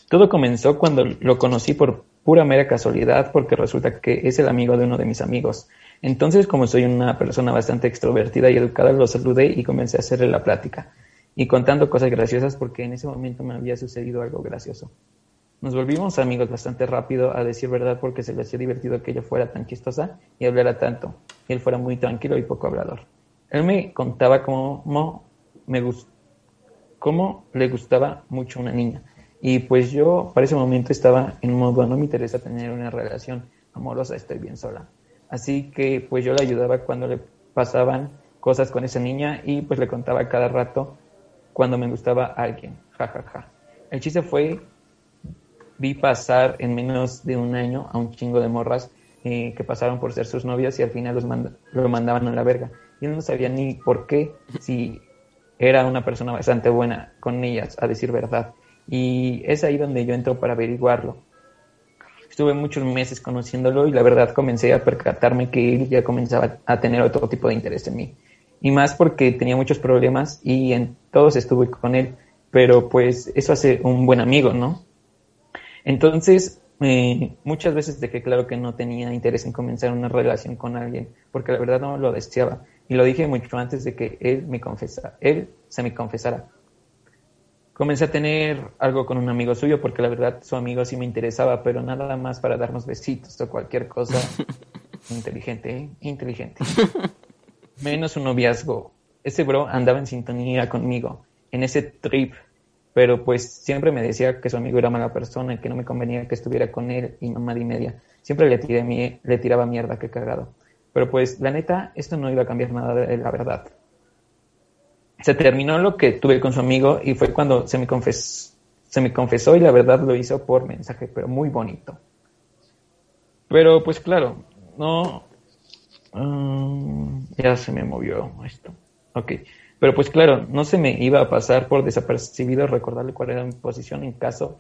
Todo comenzó cuando lo conocí por pura mera casualidad, porque resulta que es el amigo de uno de mis amigos. Entonces, como soy una persona bastante extrovertida y educada, lo saludé y comencé a hacerle la plática. Y contando cosas graciosas porque en ese momento me había sucedido algo gracioso. Nos volvimos amigos bastante rápido, a decir verdad, porque se le hacía divertido que ella fuera tan chistosa y hablara tanto, y él fuera muy tranquilo y poco hablador. Él me contaba cómo, me gus- cómo le gustaba mucho una niña, y pues yo para ese momento estaba en modo, no me interesa tener una relación amorosa, estoy bien sola. Así que pues yo le ayudaba cuando le pasaban cosas con esa niña y pues le contaba cada rato cuando me gustaba alguien, jajaja. Ja, ja. El chiste fue vi pasar en menos de un año a un chingo de morras eh, que pasaron por ser sus novias y al final los manda- lo mandaban a la verga. Y él no sabía ni por qué, si era una persona bastante buena con ellas, a decir verdad. Y es ahí donde yo entro para averiguarlo. Estuve muchos meses conociéndolo y la verdad comencé a percatarme que él ya comenzaba a tener otro tipo de interés en mí. Y más porque tenía muchos problemas y en todos estuve con él. Pero pues eso hace un buen amigo, ¿no? Entonces, eh, muchas veces dejé claro que no tenía interés en comenzar una relación con alguien, porque la verdad no lo deseaba. Y lo dije mucho antes de que él me confesara, él se me confesara. Comencé a tener algo con un amigo suyo, porque la verdad su amigo sí me interesaba, pero nada más para darnos besitos o cualquier cosa [laughs] inteligente, ¿eh? inteligente. Menos un noviazgo. Ese bro andaba en sintonía conmigo, en ese trip pero pues siempre me decía que su amigo era mala persona y que no me convenía que estuviera con él y mamá y media. Siempre le, tiré mi- le tiraba mierda, qué cagado. Pero pues la neta, esto no iba a cambiar nada de la verdad. Se terminó lo que tuve con su amigo y fue cuando se me, confes- se me confesó y la verdad lo hizo por mensaje, pero muy bonito. Pero pues claro, no... mm, ya se me movió esto. Ok. Pero pues claro, no se me iba a pasar por desapercibido recordarle cuál era mi posición en caso,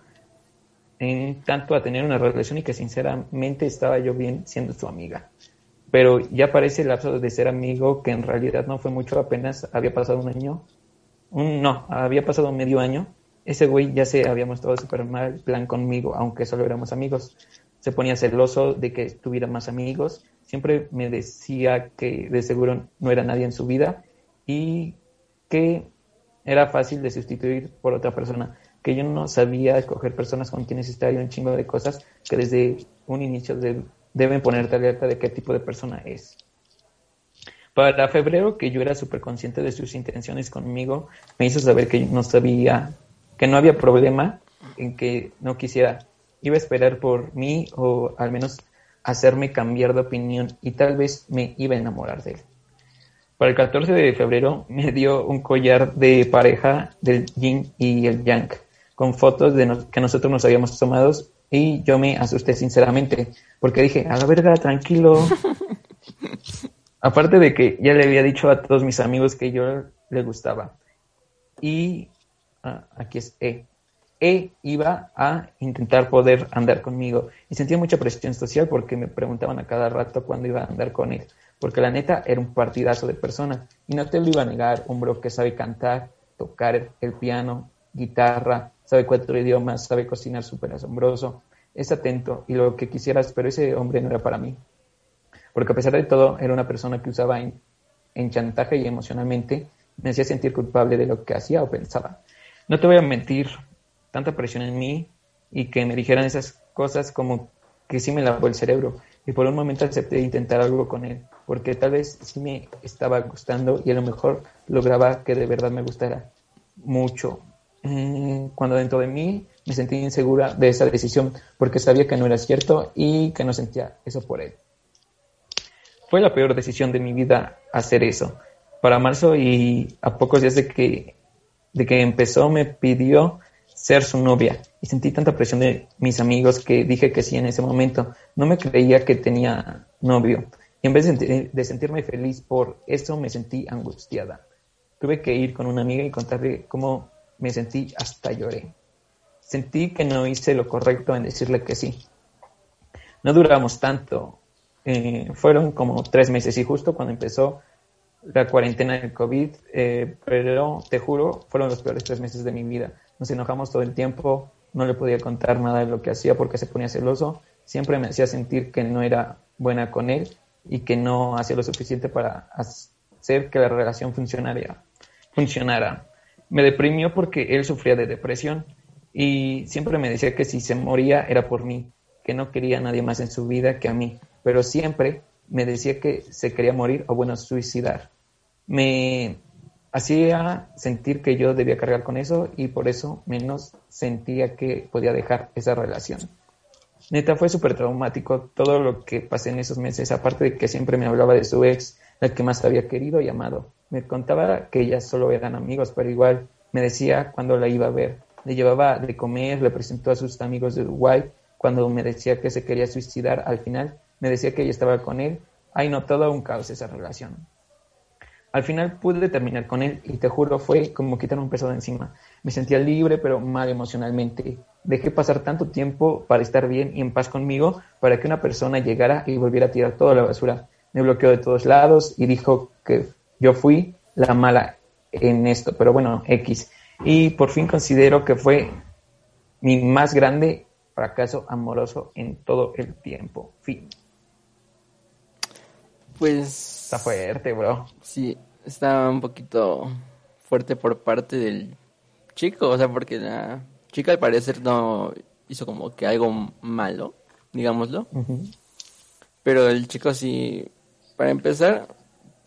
en tanto a tener una relación y que sinceramente estaba yo bien siendo su amiga. Pero ya parece el lapso de ser amigo que en realidad no fue mucho, apenas había pasado un año. Un, no, había pasado medio año. Ese güey ya se había mostrado súper mal plan conmigo, aunque solo éramos amigos. Se ponía celoso de que tuviera más amigos. Siempre me decía que de seguro no era nadie en su vida y que era fácil de sustituir por otra persona, que yo no sabía escoger personas con quienes estar y un chingo de cosas que desde un inicio de- deben ponerte alerta de qué tipo de persona es. Para febrero, que yo era súper consciente de sus intenciones conmigo, me hizo saber que no sabía, que no había problema en que no quisiera. Iba a esperar por mí o al menos hacerme cambiar de opinión y tal vez me iba a enamorar de él. Para el 14 de febrero [laughs] me dio un collar de pareja del yin y el yang, con fotos de que nosotros nos habíamos tomado y yo me asusté sinceramente, porque dije, a la verga, tranquilo. [laughs] Aparte de que ya le había dicho a todos mis amigos que yo le gustaba. Y ah, aquí es E. e iba a intentar poder andar conmigo. Y sentía mucha presión social porque me preguntaban a cada rato cuándo iba a andar con él. Porque la neta era un partidazo de persona. Y no te lo iba a negar, un bro que sabe cantar, tocar el piano, guitarra, sabe cuatro idiomas, sabe cocinar súper asombroso, es atento y lo que quisieras, pero ese hombre no era para mí. Porque a pesar de todo, era una persona que usaba en, en chantaje y emocionalmente me hacía sentir culpable de lo que hacía o pensaba. No te voy a mentir, tanta presión en mí y que me dijeran esas cosas como que sí me lavó el cerebro. Y por un momento acepté intentar algo con él, porque tal vez sí me estaba gustando y a lo mejor lograba que de verdad me gustara mucho. Mm, cuando dentro de mí me sentí insegura de esa decisión, porque sabía que no era cierto y que no sentía eso por él. Fue la peor decisión de mi vida hacer eso. Para marzo y a pocos días de que, de que empezó me pidió ser su novia y sentí tanta presión de mis amigos que dije que sí en ese momento. No me creía que tenía novio y en vez de, sentirme feliz por eso me sentí angustiada. Tuve que ir con una amiga y contarle cómo me sentí hasta lloré. Sentí que no hice lo correcto en decirle que sí. No duramos tanto. Eh, fueron como tres meses y justo cuando empezó la cuarentena del COVID, eh, pero te juro, fueron los peores tres meses de mi vida nos enojamos todo el tiempo, no le podía contar nada de lo que hacía porque se ponía celoso, siempre me hacía sentir que no era buena con él y que no hacía lo suficiente para hacer que la relación funcionara. funcionara. Me deprimió porque él sufría de depresión y siempre me decía que si se moría era por mí, que no quería a nadie más en su vida que a mí, pero siempre me decía que se quería morir o bueno, suicidar. Me hacía sentir que yo debía cargar con eso y por eso menos sentía que podía dejar esa relación. Neta, fue súper traumático todo lo que pasé en esos meses, aparte de que siempre me hablaba de su ex, la que más había querido y amado. Me contaba que ellas solo eran amigos, pero igual me decía cuando la iba a ver. Le llevaba de comer, le presentó a sus amigos de Uruguay. Cuando me decía que se quería suicidar, al final me decía que ella estaba con él. Ay, no, todo un caos esa relación. Al final pude terminar con él y te juro fue como quitar un peso de encima. Me sentía libre pero mal emocionalmente. Dejé pasar tanto tiempo para estar bien y en paz conmigo para que una persona llegara y volviera a tirar toda la basura. Me bloqueó de todos lados y dijo que yo fui la mala en esto, pero bueno, X. Y por fin considero que fue mi más grande fracaso amoroso en todo el tiempo. Fin. Pues Está fuerte, bro. Sí, está un poquito fuerte por parte del chico, o sea, porque la chica al parecer no hizo como que algo malo, digámoslo. Pero el chico sí, para empezar,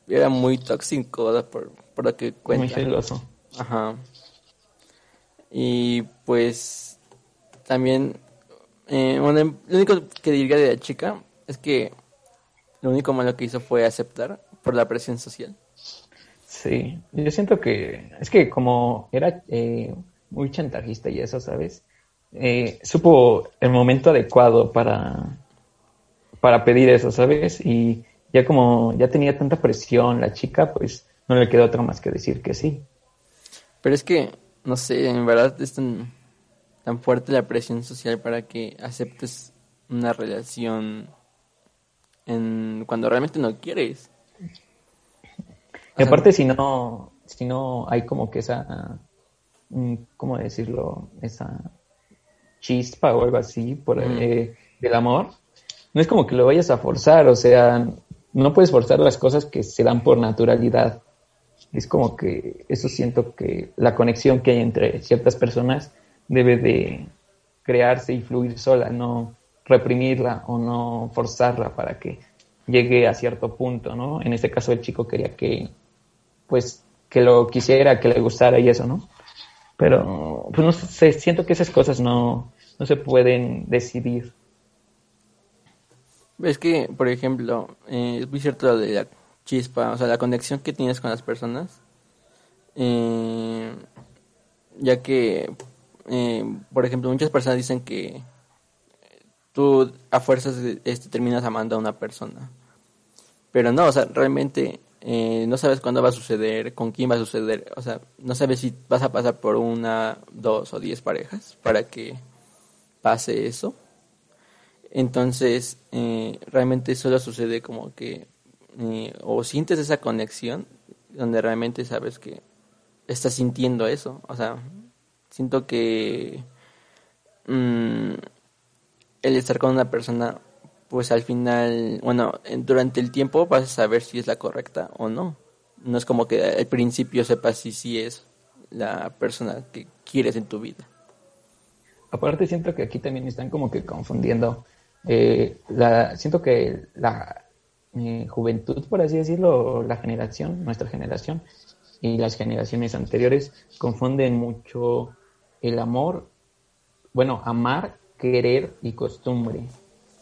era muy tóxico, por, por lo que cuenta. Muy celoso. Ajá. Y pues también, eh, bueno, lo único que diría de la chica es que lo único malo que hizo fue aceptar por la presión social. Sí, yo siento que es que como era eh, muy chantajista y eso, ¿sabes? Eh, supo el momento adecuado para, para pedir eso, ¿sabes? Y ya como ya tenía tanta presión la chica, pues no le quedó otra más que decir que sí. Pero es que, no sé, en verdad es tan, tan fuerte la presión social para que aceptes una relación en cuando realmente no quieres. Y aparte si no, si no hay como que esa, mm, ¿cómo decirlo? Esa chispa o algo así por eh, del amor, no es como que lo vayas a forzar, o sea, no puedes forzar las cosas que se dan por naturalidad. Es como que eso siento que la conexión que hay entre ciertas personas debe de crearse y fluir sola, no reprimirla o no forzarla para que llegue a cierto punto, ¿no? En este caso el chico quería que, pues, que lo quisiera, que le gustara y eso, ¿no? Pero, pues no sé, siento que esas cosas no, no se pueden decidir. Es que, por ejemplo, eh, es muy cierto lo de la chispa, o sea, la conexión que tienes con las personas, eh, ya que, eh, por ejemplo, muchas personas dicen que tú a fuerzas este, terminas amando a una persona. Pero no, o sea, realmente eh, no sabes cuándo va a suceder, con quién va a suceder, o sea, no sabes si vas a pasar por una, dos o diez parejas para que pase eso. Entonces, eh, realmente solo sucede como que eh, o sientes esa conexión donde realmente sabes que estás sintiendo eso. O sea, siento que mm, el estar con una persona, pues al final, bueno, durante el tiempo vas a saber si es la correcta o no. No es como que al principio sepas si sí es la persona que quieres en tu vida. Aparte siento que aquí también están como que confundiendo. Eh, la, siento que la eh, juventud, por así decirlo, la generación, nuestra generación y las generaciones anteriores confunden mucho el amor, bueno, amar, querer y costumbre.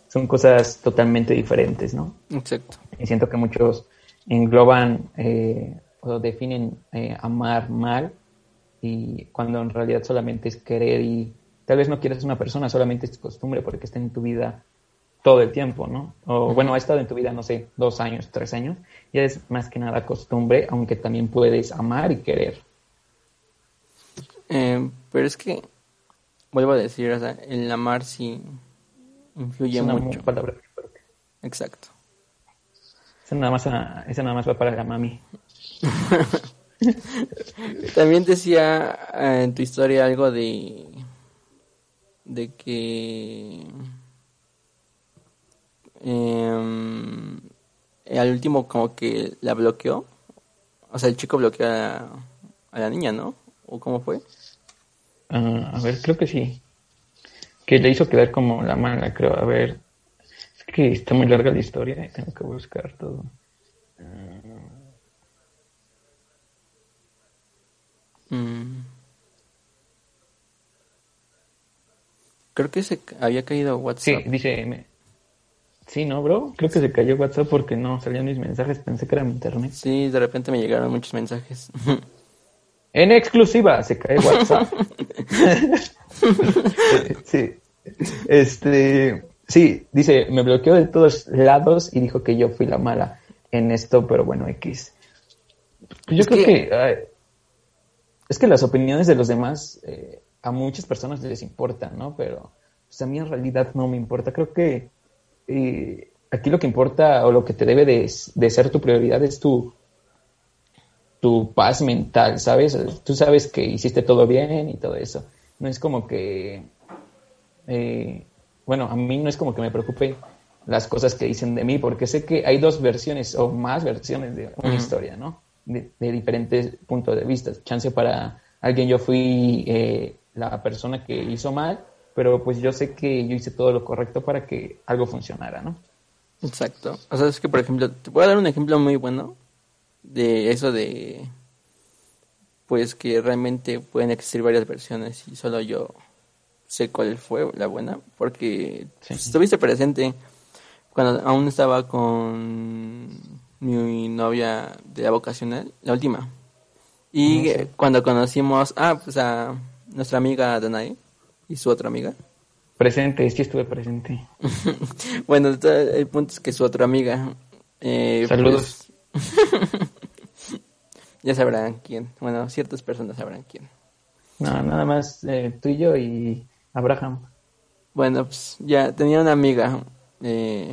Son cosas totalmente diferentes, ¿no? Exacto. Y siento que muchos engloban eh, o definen amar mal y cuando en realidad solamente es querer y Tal vez no quieres una persona, solamente es costumbre porque está en tu vida todo el tiempo, ¿no? O bueno, ha estado en tu vida, no sé, dos años, tres años. Ya es más que nada costumbre, aunque también puedes amar y querer. Eh, pero es que, vuelvo a decir, o sea, el amar sí influye es una mucho. palabra Exacto. Esa nada, más, esa nada más va para la mami. [laughs] También decía eh, en tu historia algo de de que eh, al último como que la bloqueó. O sea, el chico bloqueó a, la niña, ¿no? ¿O cómo fue? Ah, a ver, creo que sí. Que le hizo quedar como la mala, creo. A ver, es que está muy larga la historia tengo que buscar todo. Mm. Creo que se había caído WhatsApp. Sí, dice. Sí, ¿no, bro? Creo que se cayó WhatsApp porque no salían mis mensajes. Pensé que era mi internet. Sí, de repente me llegaron muchos mensajes. En exclusiva se cae WhatsApp. [laughs] sí. Este. Sí, dice, me bloqueó de todos lados y dijo que yo fui la mala en esto, pero bueno, X. Yo creo que. es que las opiniones de los demás eh, a muchas personas les importa, ¿no? Pero pues, a mí en realidad no me importa. Creo que eh, aquí lo que importa o lo que te debe de, ser tu prioridad es tu, tu paz mental, ¿sabes? Tú sabes que hiciste todo bien y todo eso. No es como que, eh, bueno, a mí no es como que me preocupe las cosas que dicen de mí, porque sé que hay dos versiones o más versiones de una historia, ¿no? De, diferentes puntos de vista. Chance para alguien yo fui eh, la persona que hizo mal, pero pues yo sé que yo hice todo lo correcto para que algo funcionara, ¿no? Exacto. O sea, es que, por ejemplo, te voy a dar un ejemplo muy bueno de eso de, pues que realmente pueden existir varias versiones y solo yo sé cuál fue la buena, porque estuviste presente cuando aún estaba con mi novia de la vocacional, la última. Y cuando conocimos, ah, pues a nuestra amiga Danae y su otra amiga. Presente, sí estuve presente. [laughs] bueno, el punto es que su otra amiga. Eh, Saludos. Pues, [laughs] ya sabrán quién. Bueno, ciertas personas sabrán quién. No, nada más eh, tú y yo y Abraham. Bueno, pues ya tenía una amiga eh,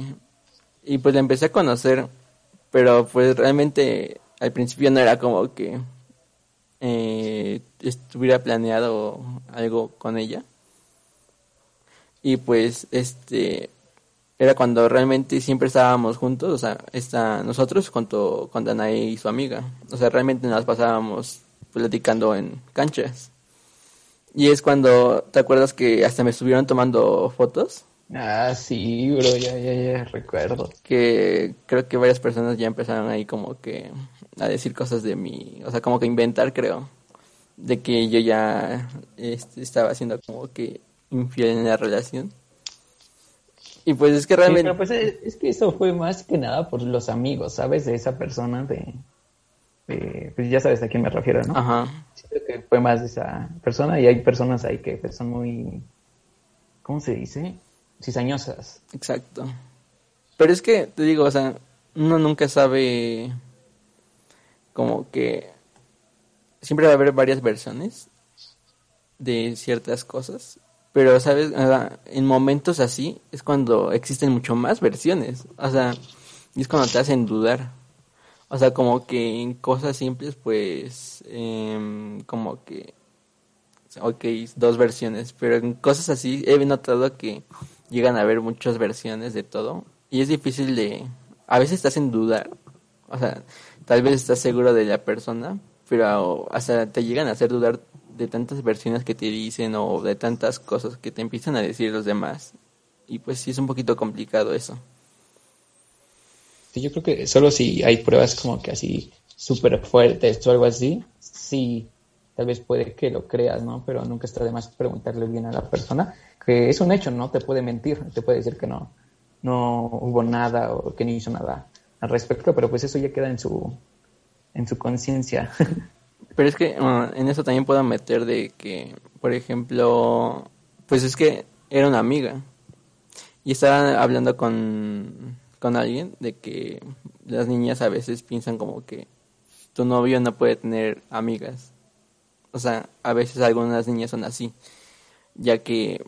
y pues la empecé a conocer, pero pues realmente al principio no era como que eh, estuviera planeado algo con ella. Y pues este era cuando realmente siempre estábamos juntos, o sea, está nosotros junto con Danae y su amiga. O sea, realmente nos pasábamos platicando en canchas. Y es cuando, ¿te acuerdas que hasta me estuvieron tomando fotos? Ah, sí, bro, ya, ya, ya, recuerdo. Que creo que varias personas ya empezaron ahí como que a decir cosas de mí, o sea, como que inventar, creo, de que yo ya este, estaba haciendo como que infiel en la relación. Y pues es que realmente... pues es, que eso fue más que nada por los amigos, ¿sabes? De esa persona, de... pues ya sabes a quién me refiero, ¿no? Ajá. Siento que fue más de esa persona y hay personas ahí que pues, son muy... ¿Cómo se dice? Cizañosas. Exacto. Pero es que, te digo, o sea, uno nunca sabe como que siempre va a haber varias versiones de ciertas cosas, pero sabes, en momentos así es cuando existen mucho más versiones, o sea, es cuando te hacen dudar. O sea, como que en cosas simples, pues, em, como que, ok, dos versiones, pero en cosas así he notado que llegan a haber muchas versiones de todo. Y es difícil de, a veces te hacen dudar, o sea, tal vez estás seguro de la persona, pero hasta te llegan a hacer dudar de tantas versiones que te dicen o de tantas cosas que te empiezan a decir los demás. Y pues sí es un poquito complicado eso. Sí, yo creo que solo si hay pruebas como que así súper fuertes o algo así, sí, tal vez puede que lo creas, ¿no? Pero nunca está de más preguntarle bien a la persona, que es un hecho, ¿no? Te puede mentir, te puede decir que no, no hubo nada o que no hizo nada al respecto, pero pues eso ya queda en su, en su conciencia. [laughs] Pero es que uh, en eso también puedo meter de que, por ejemplo, pues es que era una amiga y estaba hablando con, con alguien de que las niñas a veces piensan como que tu novio no puede tener amigas. O sea, a veces algunas niñas son así, ya que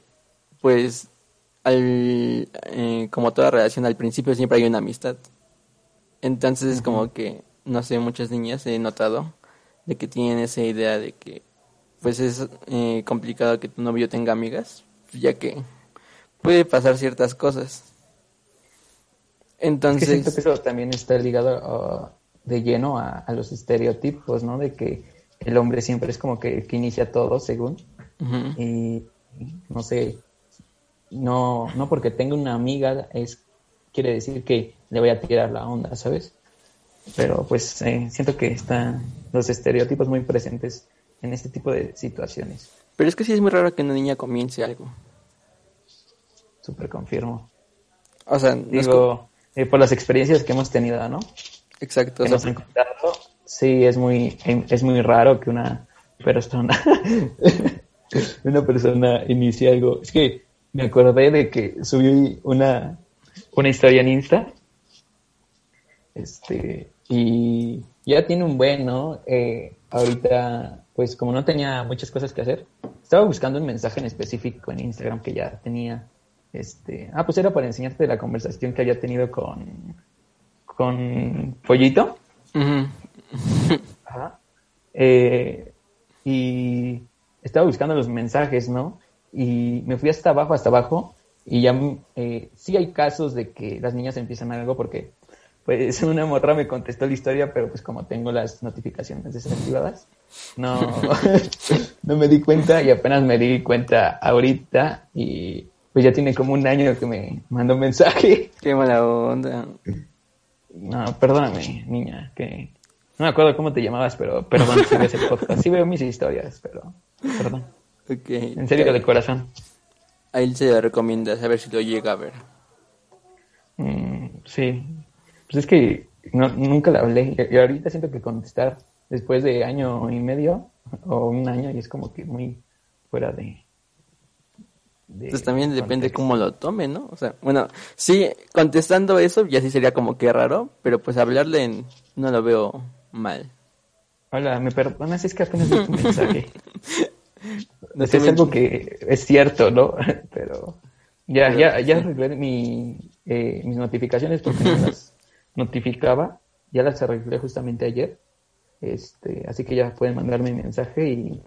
pues al, eh, como toda relación al principio siempre hay una amistad. Entonces es como que, no sé, muchas niñas he notado de que tienen esa idea de que pues es eh, complicado que tu novio tenga amigas, ya que puede pasar ciertas cosas. Entonces... Es que siento que eso también está ligado uh, de lleno a, los estereotipos, ¿no? De que el hombre siempre es como que, que inicia todo, según. Y no sé, no, no porque tenga una amiga es quiere decir que le voy a tirar la onda, ¿sabes? Pero pues eh, siento que están los estereotipos muy presentes en este tipo de situaciones. Pero es que sí es muy raro que una niña comience algo. Súper confirmo. O sea, digo, eh, por las experiencias que hemos tenido, ¿no? Exacto. Que encontrado, sí, es muy, es muy raro que una persona, [laughs] una persona inicie algo. Es que me acordé de que subí una, una historia en Insta. Este, y ya tiene un buen, ¿no? Eh, ahorita, pues como no tenía muchas cosas que hacer, estaba buscando un mensaje en específico en Instagram que ya tenía. Este, ah, pues era para enseñarte la conversación que había tenido con, con Pollito. Ajá. Eh, y estaba buscando los mensajes, ¿no? Y me fui hasta abajo, hasta abajo, y ya eh, sí hay casos de que las niñas empiezan algo porque pues [laughs] una morra me contestó la historia, pero pues como tengo las notificaciones desactivadas, no, [laughs] no me di cuenta y apenas me di cuenta ahorita y pues ya tiene como un año que me mandó un mensaje. [laughs] Qué mala onda. No, perdóname, niña, que no me acuerdo cómo te llamabas, pero perdón si ves el podcast. Sí veo mis historias, pero perdón. Okay. En serio, de corazón. A él se le recomienda, a ver si lo llega a ver. Mm, sí, pues es que nunca le hablé. Y ahorita siento que contestar después de año y medio o un año y es como que muy fuera de... pues también depende cómo lo tome, ¿no? O sea, bueno, sí, contestando eso ya sí sería como que raro, pero pues hablarle no lo veo mal. Hola, ¿me perdonas? Es que apenas vi tu mensaje. [laughs] no sé, es algo que es cierto, ¿no? [laughs] pero ya, ya, ya arreglé mi, eh, mis notificaciones porque no [laughs] las notificaba, ya las arreglé justamente ayer, este, así que ya pueden mandarme mensaje y,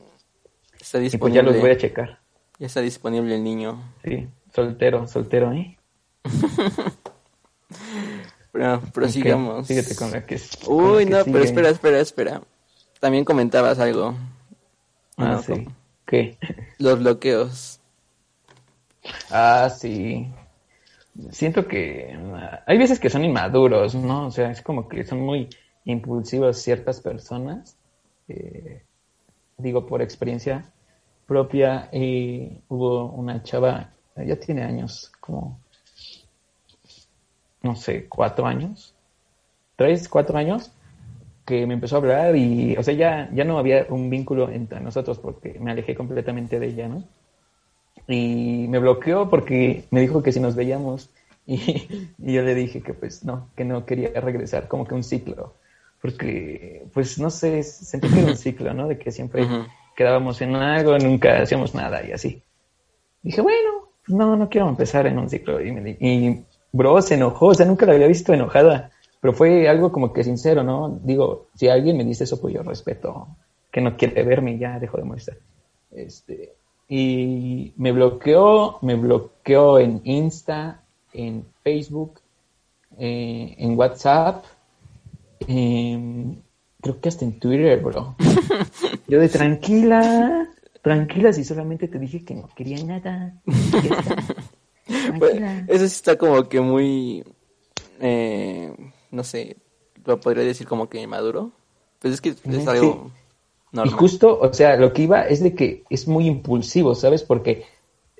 está disponible. pues ya los voy a checar. Ya está disponible el niño. Sí, soltero, soltero, ¿eh? [laughs] pero prosigamos. síguete con la que Uy, no, pero espera, espera, espera. También comentabas algo. Ah, sí. ¿Qué? Los bloqueos. Ah, sí siento que hay veces que son inmaduros, ¿no? O sea, es como que son muy impulsivos ciertas personas. Eh, digo, por experiencia propia, y hubo una chava, ya tiene años, como, no sé, cuatro años, tres, cuatro años, que me empezó a hablar y, o sea, ya, ya no había un vínculo entre nosotros porque me alejé completamente de ella, ¿no? Y me bloqueó porque me dijo que si nos veíamos y, yo le dije que pues no, que no quería regresar, como que un ciclo. porque, pues no sé, sentí que era un ciclo, ¿no? De que siempre quedábamos en algo, nunca hacíamos nada y así. Dije, bueno, pues no, no quiero empezar en un ciclo. Y, me, y bro, se enojó, o sea, nunca la había visto enojada, pero fue algo como que sincero, ¿no? Digo, si alguien me dice eso, pues yo respeto que no quiere verme, ya dejo de molestar. Este, y me bloqueó, me bloqueó en Insta, en Facebook, eh, en WhatsApp, creo que hasta en Twitter, bro. [laughs] Yo de tranquila, tranquila, si solamente te dije que no quería nada. [laughs] Pues, eso sí está como que muy, eh, no sé, lo podría decir como que maduro. Pues es que es algo normal. Y justo, o sea, lo que iba es de que es muy impulsivo, ¿sabes? Porque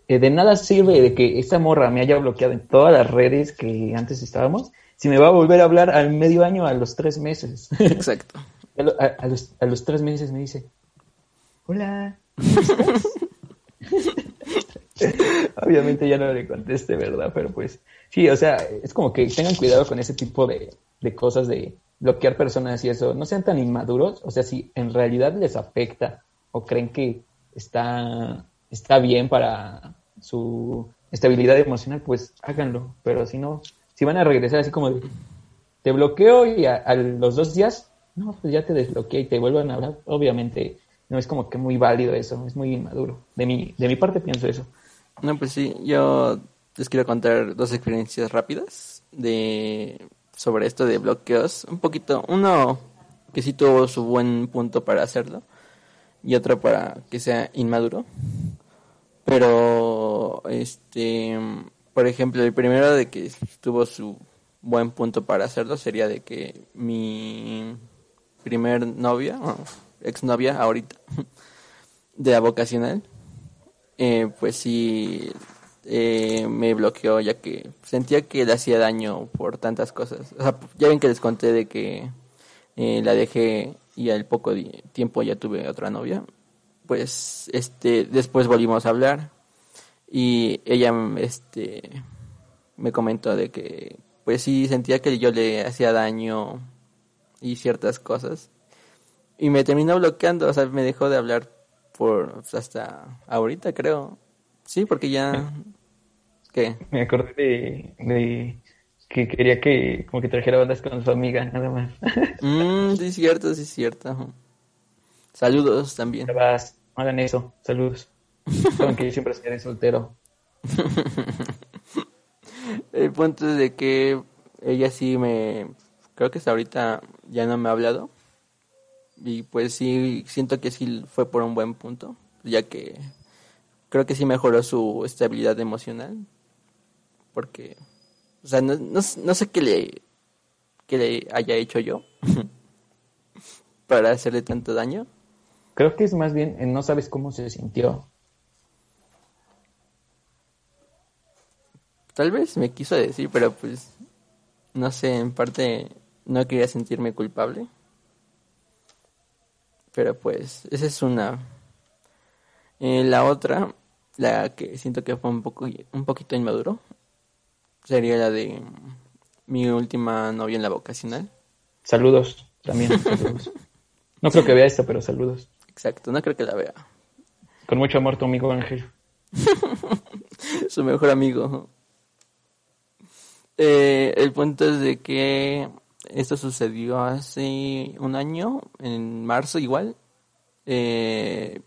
eh, de nada sirve de que esta morra me haya bloqueado en todas las redes que antes estábamos si me va a volver a hablar al medio año a los tres meses. Exacto. [laughs] a, los, a los tres meses me dice, hola. [laughs] Obviamente ya no le conteste, ¿verdad? Pero pues sí, o sea, es como que tengan cuidado con ese tipo de, de cosas de bloquear personas y eso. No sean tan inmaduros, o sea, si en realidad les afecta o creen que está, está bien para su estabilidad emocional, pues háganlo. Pero si no, si van a regresar así como de, te bloqueo y a, los dos días, no, pues ya te desbloqueé y te vuelven a hablar, obviamente no es como que muy válido eso, es muy inmaduro. De mi, de mi parte pienso eso. No, pues sí, yo les quiero contar dos experiencias rápidas de sobre esto de bloqueos. Un poquito, uno que sí tuvo su buen punto para hacerlo y otro para que sea inmaduro. Pero, este, por ejemplo, el primero de que tuvo su buen punto para hacerlo sería de que mi primer novia, ex novia ahorita, [laughs] de la vocacional, eh, pues sí eh, me bloqueó ya que sentía que le hacía daño por tantas cosas. O sea, ya ven que les conté de que eh, la dejé y al poco tiempo ya tuve otra novia. Pues este después volvimos a hablar y ella este me comentó de que pues sí sentía que yo le hacía daño y ciertas cosas y me terminó bloqueando o sea me dejó de hablar por pues, hasta ahorita creo sí porque ya qué me acordé de, que quería que como que trajera bandas con su amiga nada más [laughs] mm, sí es cierto sí es cierto saludos también vas hagan eso saludos aunque yo siempre seré soltero. [laughs] El punto es de que ella sí me... Creo que hasta ahorita ya no me ha hablado. Y pues sí, siento que sí fue por un buen punto. Ya que creo que sí mejoró su estabilidad emocional. Porque... O sea, no, no, no sé qué le, qué le haya hecho yo [laughs] para hacerle tanto daño. Creo que es más bien en no sabes cómo se sintió. Tal vez me quiso decir, pero pues no sé, en parte no quería sentirme culpable. Pero pues esa es una. Eh, la otra, la que siento que fue un poco un poquito inmaduro, sería la de mi última novia en la vocacional. Saludos, también [laughs] saludos. No creo que vea esto, pero saludos. Exacto, no creo que la vea. Con mucho amor tu amigo Ángel. [laughs] Su mejor amigo. Eh, el punto es de que esto sucedió hace un año, en marzo igual. Eh,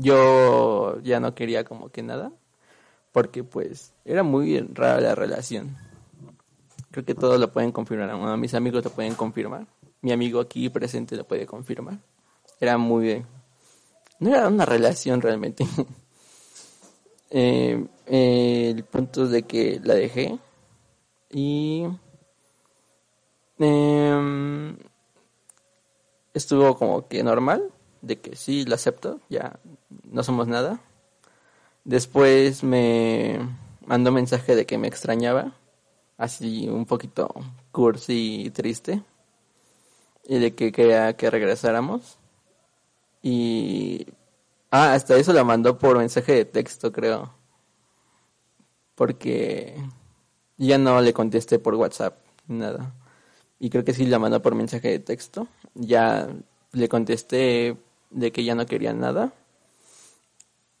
yo ya no quería como que nada, porque pues era muy rara la relación. Creo que todos lo pueden confirmar, bueno, mis amigos lo pueden confirmar. Mi amigo aquí presente lo puede confirmar. Era muy... No era una relación realmente. [laughs] Eh, el punto es de que la dejé y em, estuvo como que normal, de que sí, lo acepto, ya no somos nada. Después me mandó mensaje de que me extrañaba, así un poquito cursi y triste, y de que quería que regresáramos. Y... Ah, hasta eso la mandó por mensaje de texto, creo. Porque ya no le contesté por WhatsApp, nada. y creo que sí la mandó por mensaje de texto. Ya le contesté de que ya no quería nada.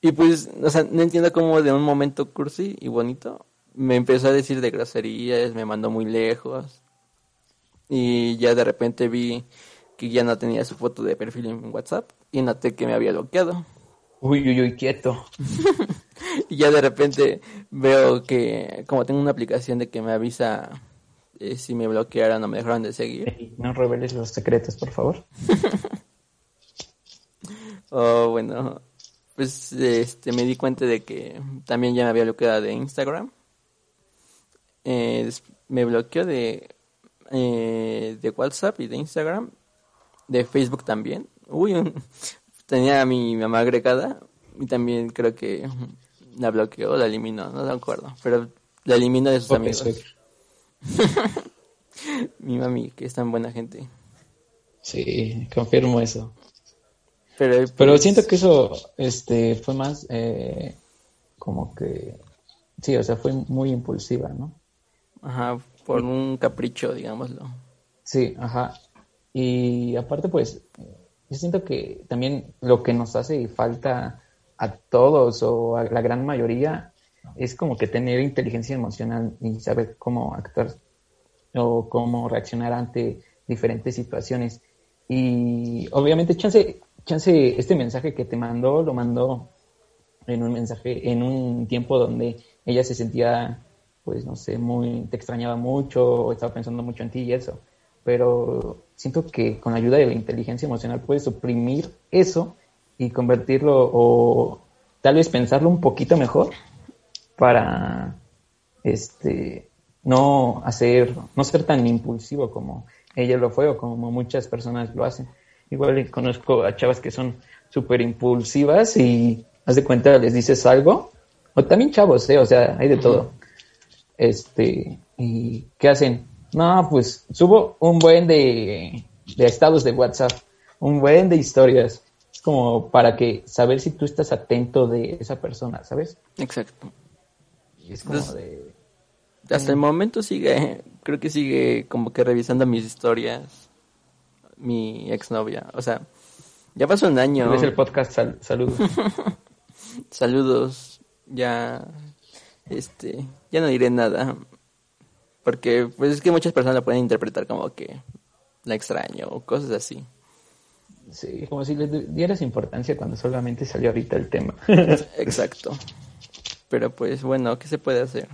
Y pues, o sea, no entiendo cómo de un momento cursi y bonito me empezó a decir de groserías, me mandó muy lejos. Y ya de repente vi que ya no tenía su foto de perfil en WhatsApp y noté que me había bloqueado. Uy, uy, uy, quieto. [laughs] y ya de repente veo que, como tengo una aplicación de que me avisa eh, si me bloquearon o me dejaron de seguir. no reveles los secretos, por favor. [laughs] oh, bueno, pues este me di cuenta de que también ya me había bloqueado de Instagram. Eh, me bloqueó de, eh, de WhatsApp y de Instagram. De Facebook también. Uy, [laughs] tenía a mi mamá agregada y también creo que la bloqueó, la eliminó, no me acuerdo. Pero la eliminó de sus amigos. [laughs] Mi mami, que es tan buena gente. Sí, confirmo eso. Pero, Pero pues, siento que eso este, fue más eh, como que... Sí, o sea, fue muy impulsiva, ¿no? Ajá, por un capricho, digámoslo. Sí, ajá. Y aparte, pues, yo siento que también lo que nos hace falta a todos o a la gran mayoría es como que tener inteligencia emocional y saber cómo actuar o cómo reaccionar ante diferentes situaciones. Y obviamente, chance, este mensaje que te mandó, lo mandó en un mensaje, en un tiempo donde ella se sentía, pues no sé, muy, te extrañaba mucho, o estaba pensando mucho en ti y eso. Pero siento que con la ayuda de la inteligencia emocional puedes suprimir eso y convertirlo o tal vez pensarlo un poquito mejor para este no hacer, no ser tan impulsivo como ella lo fue o como muchas personas lo hacen. Igual conozco a chavas que son súper impulsivas y haz de cuenta les dices algo, o también chavos, ¿eh? o sea, hay de todo. Este, ¿y qué hacen? No, pues subo un buen de, de estados de WhatsApp, un buen de historias. Como para que saber si tú estás atento de esa persona, ¿sabes? Exacto. Y es como de hasta el momento sigue, creo que sigue como que revisando mis historias, mi exnovia. O sea, ya pasó un año. Es el podcast, saludos. [laughs] saludos, ya, este, ya no diré nada. Porque, pues es que muchas personas la pueden interpretar como que la extraño o cosas así. Sí, como si le dieras importancia cuando solamente salió ahorita el tema. [laughs] Exacto. Pero pues bueno, ¿qué se puede hacer?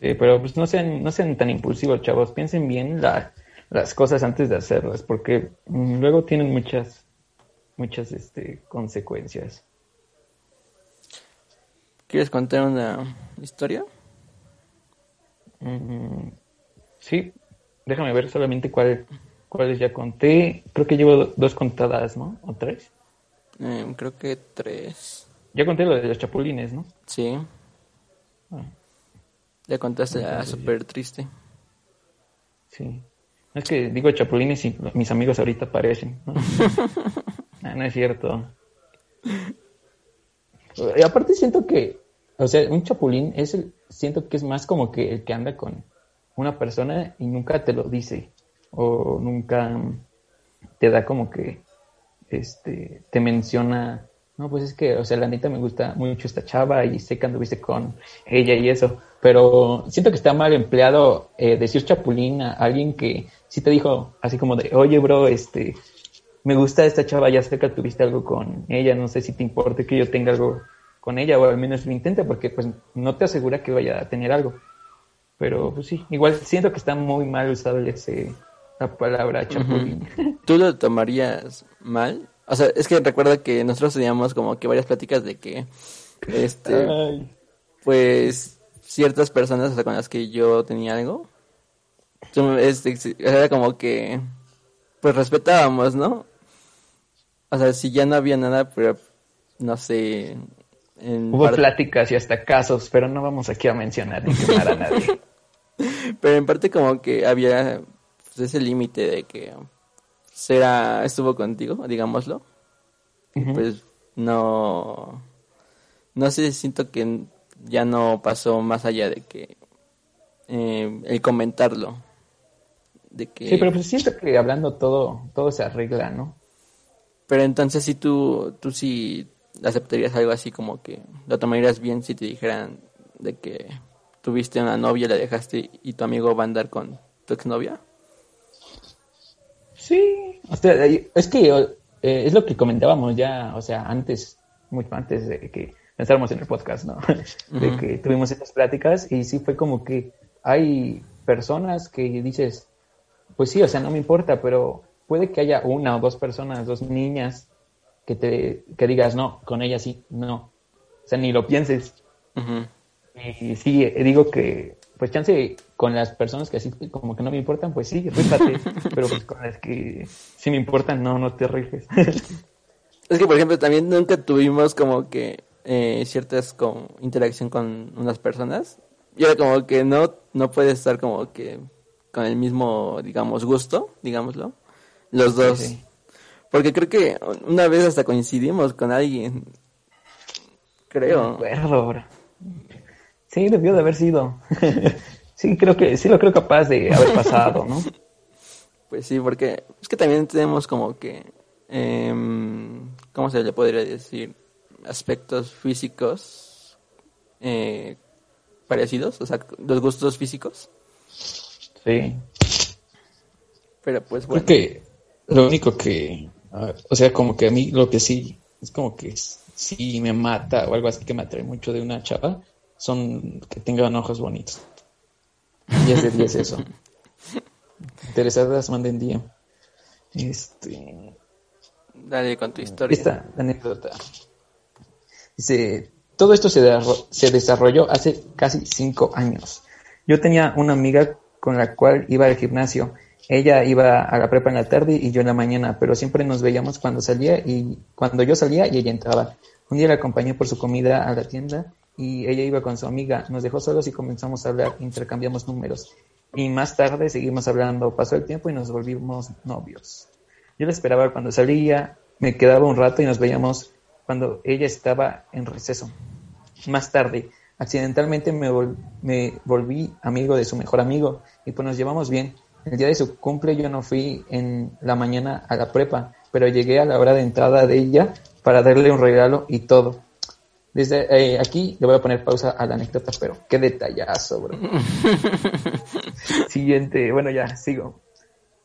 Sí, pero pues no sean, no sean tan impulsivos, chavos. Piensen bien las cosas antes de hacerlas, porque luego tienen muchas, muchas este, consecuencias. ¿Quieres contar una historia? Mm, sí, déjame ver solamente cuál, cuáles ya conté. Creo que llevo dos contadas, ¿no? ¿O tres? Eh, creo que tres. Ya conté lo de los chapulines, ¿no? Sí. Ah. Le contaste a súper triste. Sí. Es que digo chapulines y mis amigos ahorita aparecen. ¿no? [laughs] Ah, no es cierto. Y aparte siento que, o sea, un chapulín es el, siento que es más como que el que anda con una persona y nunca te lo dice o nunca te da como que, este, te menciona, no, pues es que, o sea, la neta me gusta mucho esta chava y sé que anduviste con ella y eso pero siento que está mal empleado eh, decir chapulín a alguien que sí te dijo así como de, oye, bro, este, me gusta esta chava, ya sé que tuviste algo con ella, no sé si te importa que yo tenga algo con ella, o al menos lo intente, porque pues no te asegura que vaya a tener algo. Pero pues sí, igual siento que está muy mal usado ese, la palabra chapulín. ¿Tú lo tomarías mal? O sea, es que recuerda que nosotros teníamos como que varias pláticas de que, este, pues ciertas personas con las que yo tenía algo, este, era como que, pues respetábamos, ¿no? O sea, si ya no había nada, pero no sé. Hubo pláticas y hasta casos, pero no vamos aquí a mencionar ni quemar a nadie. [laughs] pero en parte como que había pues, ese límite de que será estuvo contigo, digámoslo. Pues no no sé, siento que ya no pasó más allá de que eh, el comentarlo. de que... Sí, pero pues siento que hablando todo, todo se arregla, ¿no? Pero entonces si tú, tú sí aceptarías algo así como que lo tomarías bien si te dijeran de que tuviste una novia, la dejaste y tu amigo va a andar con tu exnovia. Sí, o sea, es que eh, es lo que comentábamos ya, o sea, antes, mucho antes de que pensáramos en el podcast, ¿no? [laughs] De que tuvimos estas pláticas y sí fue como que hay personas que dices, pues sí, o sea, no me importa, pero puede que haya una o dos personas, dos niñas que te que digas, no, con ella sí, no. O sea, ni lo pienses. Y sí, digo que, pues chance con las personas que así como que no me importan, pues sí, rífate. [laughs] pero pues con las que sí me importan, no, no te rifes. es que, por ejemplo, también nunca tuvimos como que eh, ciertas interacción con unas personas. Y era como que no, no puedes estar como que con el mismo, digamos, gusto, digámoslo, los dos. Porque creo que una vez hasta coincidimos con alguien. Creo. acuerdo, Sí, debió de haber sido. [laughs] sí, creo que, sí lo creo capaz de haber pasado, ¿no? [laughs] Pues sí, porque es que también tenemos como que, eh, ¿cómo se le podría decir? Aspectos físicos eh, parecidos, o sea, los gustos físicos. Sí. Pero pues bueno. Creo que lo único que, o sea, como que a mí lo que sí, es como que sí me mata o algo así que me atrae mucho de una chava, son que tengan ojos bonitos. 10 de 10 eso. [laughs] Interesadas, manden día. Este. Dale con tu historia. Esta anécdota. Dice, todo esto se, se desarrolló hace casi 5 años. Yo tenía una amiga con la cual iba al gimnasio. Ella iba a la prepa en la tarde y yo en la mañana, pero siempre nos veíamos cuando salía y cuando yo salía y ella entraba. Un día la acompañé por su comida a la tienda y ella iba con su amiga. Nos dejó solos y comenzamos a hablar, intercambiamos números. Y más tarde seguimos hablando. Pasó el tiempo y nos volvimos novios. Yo la esperaba cuando salía, me quedaba un rato y nos veíamos cuando ella estaba en receso. Más tarde, Accidentalmente me, volví amigo de su mejor amigo y pues nos llevamos bien. El día de su cumple yo no fui en la mañana a la prepa, pero llegué a la hora de entrada de ella para darle un regalo y todo. Desde eh, aquí le voy a poner pausa a la anécdota, pero qué detallazo, bro. [laughs] Siguiente, bueno ya, sigo.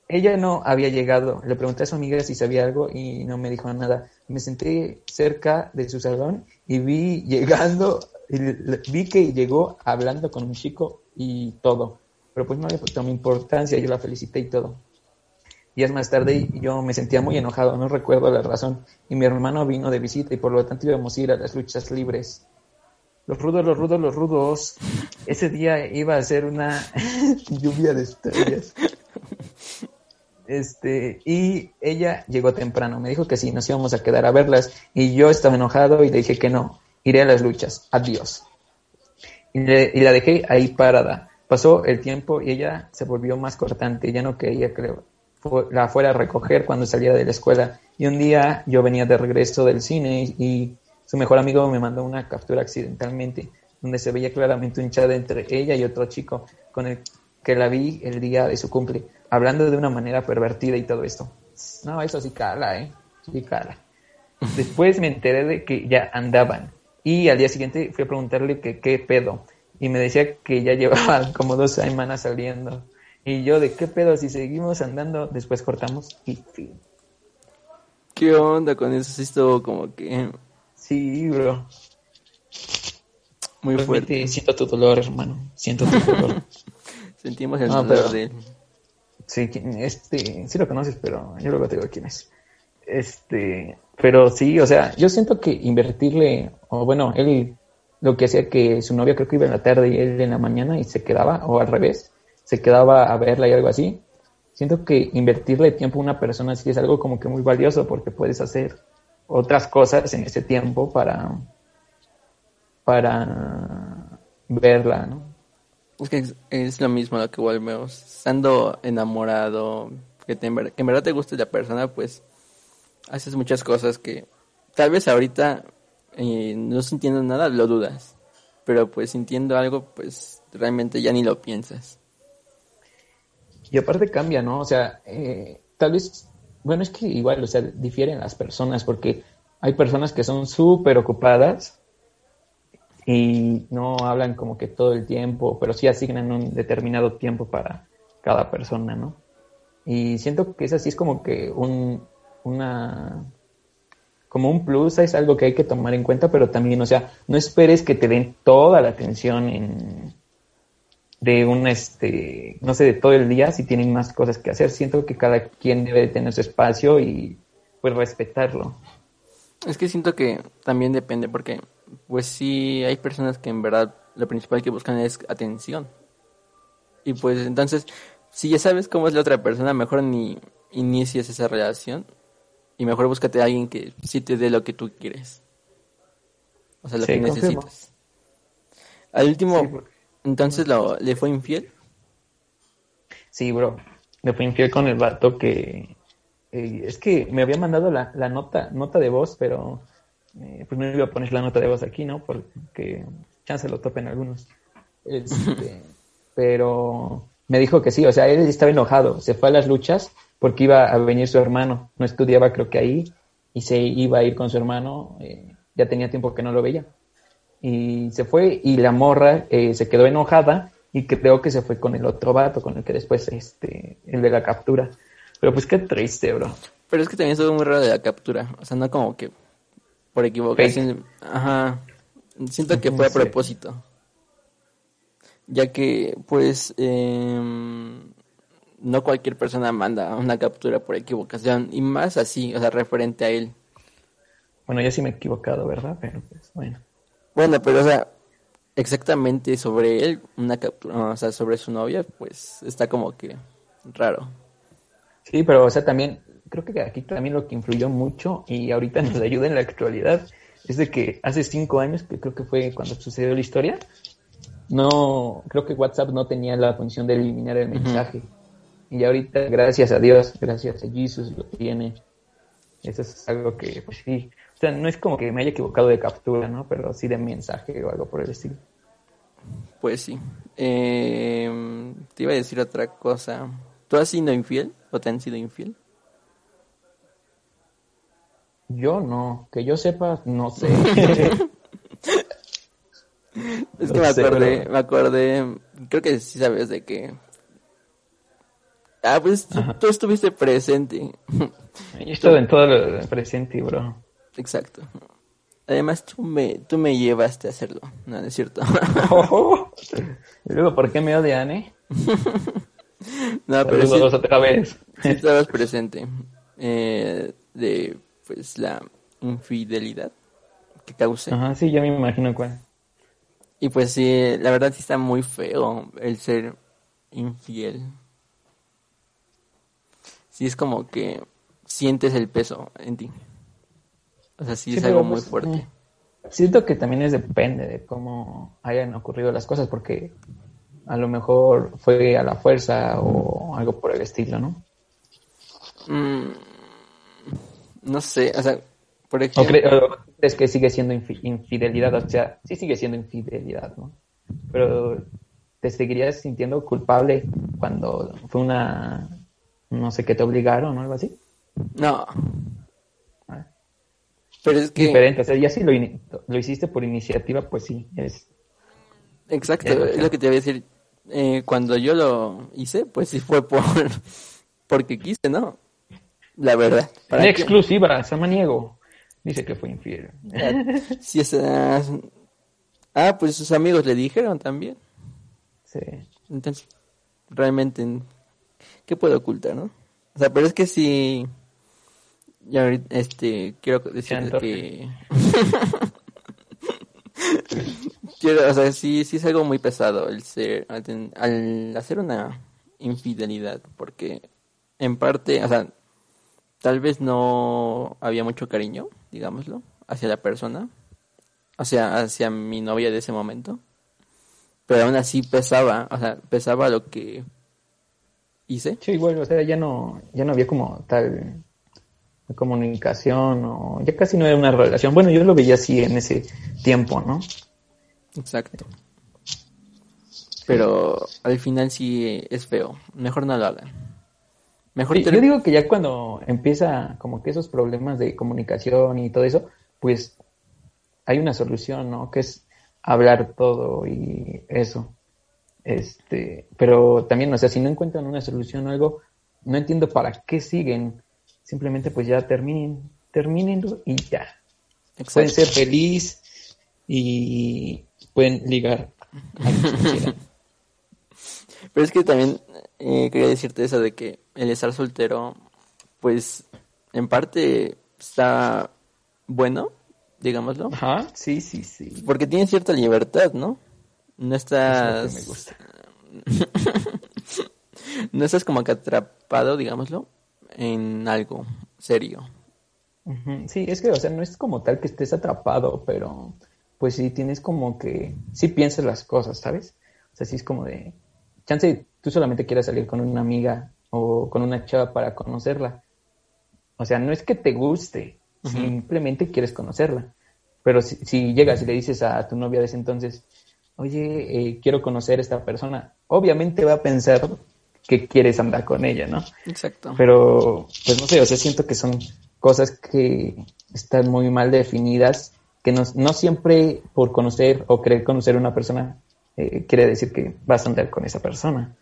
Ella no había llegado. Le pregunté a su amiga si sabía algo y no me dijo nada. Me senté cerca de su salón y vi llegando vi que llegó hablando con un chico y todo, pero pues no le tomó importancia, yo la felicité y todo. Días más tarde yo me sentía muy enojado, no recuerdo la razón, y mi hermano vino de visita y por lo tanto íbamos a ir a las luchas libres. Los rudos, los rudos, los rudos. Ese día iba a ser una [laughs] lluvia de estrellas. Este, y ella llegó temprano, me dijo que sí, nos íbamos a quedar a verlas, y yo estaba enojado y le dije que no iré a las luchas, adiós. Y, la dejé ahí parada. Pasó el tiempo y ella se volvió más cortante, ya no quería que la fuera a recoger cuando saliera de la escuela. Y un día yo venía de regreso del cine y, su mejor amigo me mandó una captura accidentalmente, donde se veía claramente un chat entre ella y otro chico con el que la vi el día de su cumple, hablando de una manera pervertida y todo esto. No, eso sí cala, ¿eh? Sí cala. [laughs] Después me enteré de que ya andaban y al día siguiente fui a preguntarle que qué pedo. Y me decía que ya [laughs] llevaba como dos semanas saliendo. Y yo, ¿de qué pedo? Si seguimos andando, después cortamos y fin. ¿Qué onda con eso? Sí, estuvo como que. Sí, bro. Muy fuerte. Siento tu dolor, hermano. Siento tu dolor. [laughs] Sentimos el dolor de él. Sí, este, sí lo conoces, pero yo luego te digo quién es. Este, pero sí, o sea, yo siento que invertirle, o bueno, él lo que hacía que su novia creo que iba en la tarde y él en la mañana y se quedaba, o al revés, se quedaba a verla y algo así. Siento que invertirle tiempo a una persona así es algo como que muy valioso porque puedes hacer otras cosas en ese tiempo para, para verla, ¿no? Es que es, lo mismo lo que volvemos. Estando enamorado, que, que en verdad te guste la persona, pues haces muchas cosas que tal vez ahorita eh, no sintiendo nada lo dudas, pero pues sintiendo algo pues realmente ya ni lo piensas. Y aparte cambia, ¿no? O sea, eh, tal vez, bueno, es que igual, o sea, difieren las personas porque hay personas que son súper ocupadas y no hablan como que todo el tiempo, pero sí asignan un determinado tiempo para cada persona, ¿no? Y siento que es así, es como que un, una, como un plus, es algo que hay que tomar en cuenta, pero también, o sea, no esperes que te den toda la atención en, de un, este, no sé, de todo el día si tienen más cosas que hacer. Siento que cada quien debe tener su espacio y pues respetarlo. Es que siento que también depende, porque pues sí hay personas que en verdad lo principal que buscan es atención. Y pues entonces, si ya sabes cómo es la otra persona, mejor ni inicies esa relación y mejor búscate a alguien que sí te dé lo que tú quieres. O sea, lo que necesitas. Al último, entonces lo, le fue infiel. Sí, bro. Le fue infiel con el vato que eh, es que me había mandado la, la nota, nota de voz, pero eh, pues no iba a poner la nota de voz aquí, ¿no? Porque chance lo topen algunos. Este, [laughs] pero me dijo que sí, o sea, él estaba enojado, se fue a las luchas porque iba a venir su hermano, no estudiaba creo que ahí, y se iba a ir con su hermano, eh, ya tenía tiempo que no lo veía. Y se fue y la morra eh, se quedó enojada y creo que se fue con el otro vato, con el que después, este, el de la captura. Pero pues qué triste, bro. Pero es que también estuvo muy raro de la captura, o sea, no como que por equivocación. Ajá. Siento que fue a propósito. Ya que, pues, em, no cualquier persona manda una captura por equivocación. Y más así, o sea, referente a él. Bueno, yo sí me he equivocado, ¿verdad? Pero pues, bueno. Bueno, pero, o sea, exactamente sobre él, una captura, o sea, sobre su novia, pues, está como que raro. Sí, pero, o sea, también creo que aquí también lo que influyó mucho y ahorita nos ayuda en la actualidad es de que hace cinco años, que creo que fue cuando sucedió la historia, no, creo que WhatsApp no tenía la función de eliminar el mensaje. Y ahorita, gracias a Dios, gracias a Jesús, lo tiene. Eso es algo que, pues sí, sea, no es como que me haya equivocado de captura, ¿no? Pero sí de mensaje o algo por el estilo. Pues sí. Eh, te iba a decir otra cosa. ¿Tú has sido infiel o te han sido infiel? Yo no, que yo sepa, no sé. [laughs] es que me acordé, me acordé, creo que sí sabes de que... Ah, pues tú, estuviste presente. Yo estuve en todo lo presente, bro. Exacto. Además, tú me, tú me llevaste a hacerlo, ¿no, es cierto? [laughs] y luego, ¿por qué me odian, eh? [laughs] no, pero sí, otra vez. sí estabas presente. Eh, de pues la infidelidad que cause. Ajá, sí, ya me imagino cuál. Y pues sí, la verdad sí está muy feo el ser infiel. Sí es como que sientes el peso en ti. O sea, sí, es algo muy pues, fuerte. Eh, siento que también es depende de cómo hayan ocurrido las cosas, porque a lo mejor fue a la fuerza o algo por el estilo, ¿no? Mm, no sé, o sea, por ejemplo... ¿Crees que sigue siendo infidelidad? O sea, sí sigue siendo infidelidad, ¿no? Pero ¿te seguirías sintiendo culpable cuando fue una... no sé, qué te obligaron o algo así? No. Ah. Pero es que... Diferente, o sea, ya si lo, lo hiciste por iniciativa, pues sí, es... Exacto, es lo que te voy a decir. Eh, cuando yo lo hice, pues sí fue por [laughs] porque quise, ¿no? La verdad. En exclusiva, Samaniego. Dice que fue infiel. Si esas... Ah, pues sus amigos le dijeron también. Sí. Entonces, realmente, ¿qué puedo ocultar, no? O sea, pero es que si... Ya ahorita, este, quiero decir que... [laughs] quiero, o sea, sí, sí es algo muy pesado el ser, al hacer una infidelidad, porque en parte, o sea, tal vez no había mucho cariño, digámoslo, hacia la persona, hacia, hacia mi novia de ese momento, pero aún así pesaba, o sea, pesaba lo que hice. Sí, igual, o sea, ya no, ya no había como tal comunicación o ya casi no era una relación. Bueno, yo lo veía así en ese tiempo, ¿no? Exacto. pero al final sí es feo. Mejor no lo hagan. Mejor Yo digo que ya cuando empieza como que esos problemas de comunicación y todo eso, pues hay una solución, ¿no? Que es hablar todo y eso. Este, pero también, o sea, si no encuentran una solución o algo, no entiendo para qué siguen. Simplemente pues ya terminen, terminen y ya. Pueden ser feliz y pueden ligar. [laughs] Pero es que también eh, quería decirte eso de que el estar soltero, pues en parte está bueno, digámoslo. Ajá, sí, sí, sí. Porque tienes cierta libertad, ¿no? No estás... me gusta. [laughs] no estás como que atrapado, digámoslo, en algo serio. Sí, es que, o sea, no es como tal que estés atrapado, pero pues sí tienes como que, sí piensas las cosas, ¿sabes? O sea, sí es como de, chance, tú solamente quieras salir con una amiga o con una chava para conocerla. O sea, no es que te guste, simplemente quieres conocerla. Pero si, llegas y le dices a tu novia de ese entonces, oye, eh, quiero conocer a esta persona, obviamente va a pensar que quieres andar con ella, ¿no? Exacto. Pero, pues no sé, o sea, siento que son cosas que están muy mal definidas, que no, no siempre por conocer o querer conocer a una persona eh, quiere decir que vas a andar con esa persona.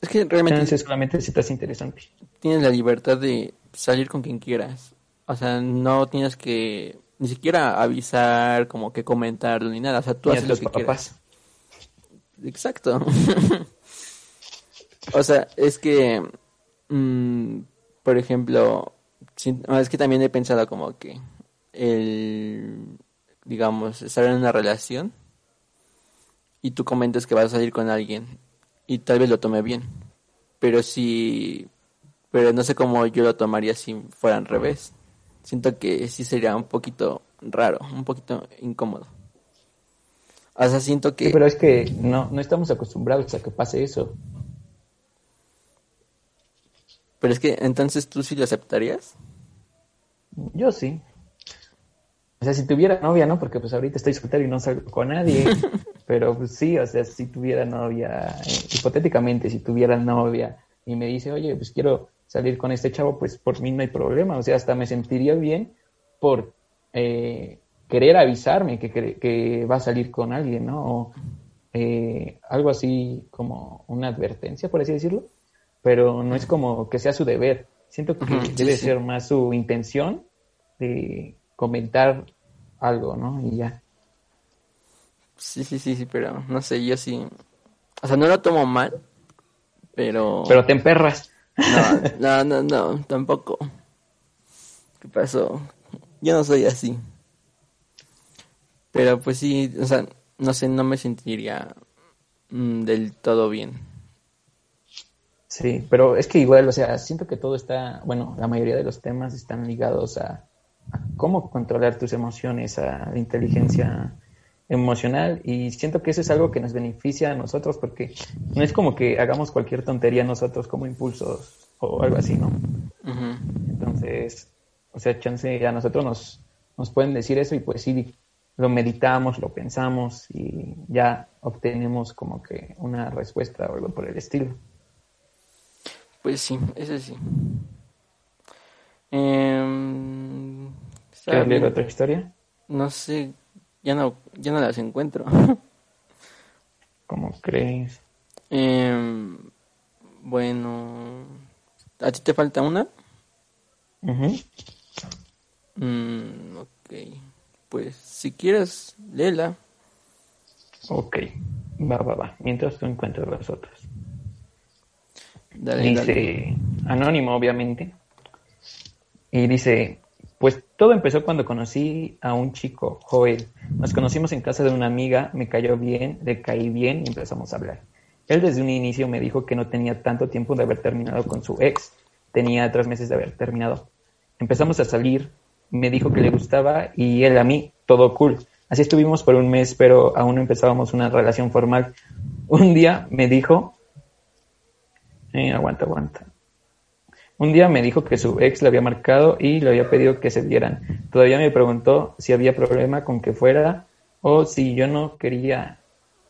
Es que realmente... solamente si estás interesante. Tienes la libertad de salir con quien quieras. O sea, no tienes que ni siquiera avisar, como que comentarlo ni nada. O sea, tú haces lo que quieras. Exacto. [laughs] o sea, es que, mm, por ejemplo, es que también he pensado como que el, digamos, estar en una relación y tú comentas que vas a salir con alguien y tal vez lo tome bien. Pero si, pero no sé cómo yo lo tomaría si fuera al revés siento que sí sería un poquito raro, un poquito incómodo. O sea, siento que... pero es que no, no estamos acostumbrados a que pase eso. Pero es que entonces tú sí lo aceptarías. Yo sí. O sea, si tuviera novia, ¿no? Porque pues ahorita estoy soltero y no salgo con nadie. [laughs] pero pues sí, o sea, si tuviera novia, eh, hipotéticamente, si tuviera novia y me dice, oye, pues quiero salir con este chavo, pues por mí no hay problema. O sea, hasta me sentiría bien por eh, querer avisarme que, que, va a salir con alguien, ¿no? O eh, algo así como una advertencia, por así decirlo. Pero no es como que sea su deber. Siento que debe ser más su intención de comentar algo, ¿no? Y ya. Sí, sí, sí, sí, pero no sé, yo sí. O sea, no lo tomo mal, pero. Pero te emperras. No, no, no, tampoco. ¿Qué pasó? Yo no soy así. Pero pues sí, o sea, no sé, no me sentiría mm, del todo bien. Sí, pero es que igual, o sea, siento que todo está, bueno, la mayoría de los temas están ligados a, a cómo controlar tus emociones, a la inteligencia emocional y siento que eso es algo que nos beneficia a nosotros porque no es como que hagamos cualquier tontería nosotros como impulsos o algo así, ¿no? Entonces, o sea, chance a nosotros nos, nos pueden decir eso y pues sí, lo meditamos, lo pensamos y ya obtenemos como que una respuesta o algo por el estilo. Pues sí, eso sí. Eh, ¿Quieres leer otra historia? No sé, ya no, ya no las encuentro. [laughs] ¿Cómo crees? Em, bueno, ¿a ti te falta una? mhm ok, pues si quieres, léela. Ok, va, va, va. Mientras tú encuentras las otras. Dale, dice, anónimo obviamente. Y dice, pues todo empezó cuando conocí a un chico, Joel. Nos conocimos en casa de una amiga, me cayó bien, le caí bien y empezamos a hablar. Él desde un inicio me dijo que no tenía tanto tiempo de haber terminado con su ex, tenía tres meses de haber terminado. Empezamos a salir, me dijo que le gustaba y él a mí, todo cool. Así estuvimos por un mes, pero aún no empezábamos una relación formal. Un día me dijo, aguanta, aguanta. Un día me dijo que su ex le había marcado y le había pedido que se vieran. Todavía me preguntó si había problema con que fuera o si yo no quería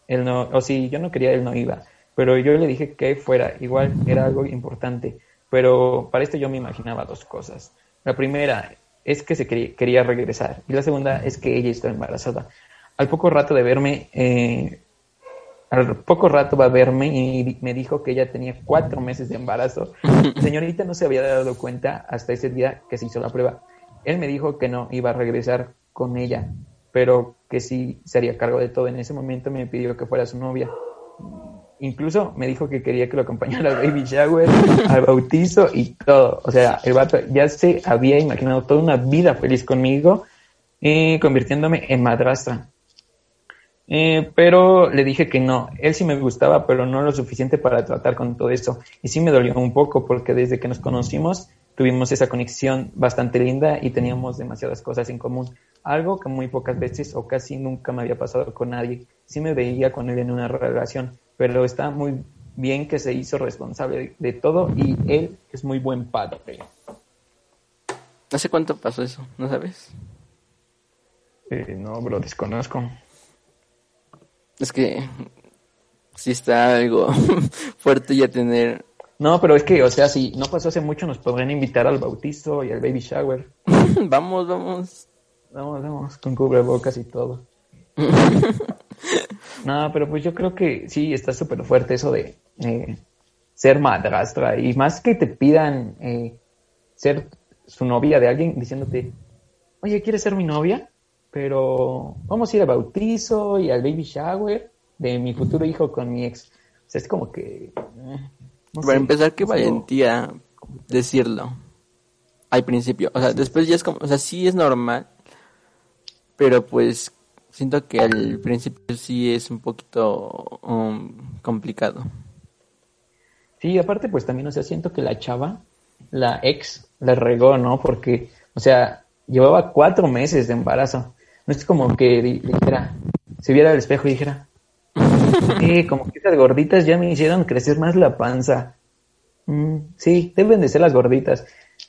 él no, o si yo no quería, él no iba. Pero yo le dije que fuera, igual era algo importante. Pero para esto yo me imaginaba dos cosas. La primera es que se quería, regresar y la segunda es que ella está embarazada. Al poco rato de verme, eh, al poco rato va a verme y me dijo que ella tenía cuatro meses de embarazo. La [laughs] señorita no se había dado cuenta hasta ese día que se hizo la prueba. Él me dijo que no iba a regresar con ella, pero que sí se haría cargo de todo. En ese momento me pidió que fuera su novia. Incluso me dijo que quería que lo acompañara al baby shower, al bautizo y todo. O sea, el vato ya se había imaginado toda una vida feliz conmigo, eh, convirtiéndome en madrastra. Eh, pero le dije que no, él sí me gustaba, pero no lo suficiente para tratar con todo eso. Y sí me dolió un poco porque desde que nos conocimos tuvimos esa conexión bastante linda y teníamos demasiadas cosas en común. Algo que muy pocas veces o casi nunca me había pasado con nadie. Sí me veía con él en una relación, pero está muy bien que se hizo responsable de todo y él es muy buen padre. ¿Hace cuánto pasó eso? ¿No sabes? Eh, no, bro, desconozco. Es que sí está algo [laughs] fuerte ya tener no, pero es que, o sea, si no pasó hace mucho, nos podrían invitar al bautizo y al baby shower. [laughs] vamos, vamos. Vamos, vamos, con cubrebocas y todo. [laughs] no, pero pues yo creo que sí, está súper fuerte eso de eh, ser madrastra. Y más que te pidan eh, ser su novia de alguien diciéndote, oye, ¿quieres ser mi novia? Pero vamos a ir al bautizo y al baby shower de mi futuro hijo con mi ex. O sea, es como que... Eh, para empezar, qué valentía decirlo al principio. O sea, después ya es como, o sea, sí es normal, pero pues siento que al principio sí es un poquito um, complicado. Sí, aparte pues también, o sea, siento que la chava, la ex, la regó, ¿no? Porque, o sea, llevaba cuatro meses de embarazo. No es como que dijera, se viera al espejo y dijera, Sí, como que esas gorditas ya me hicieron crecer más la panza. Mm, sí, deben de ser las gorditas.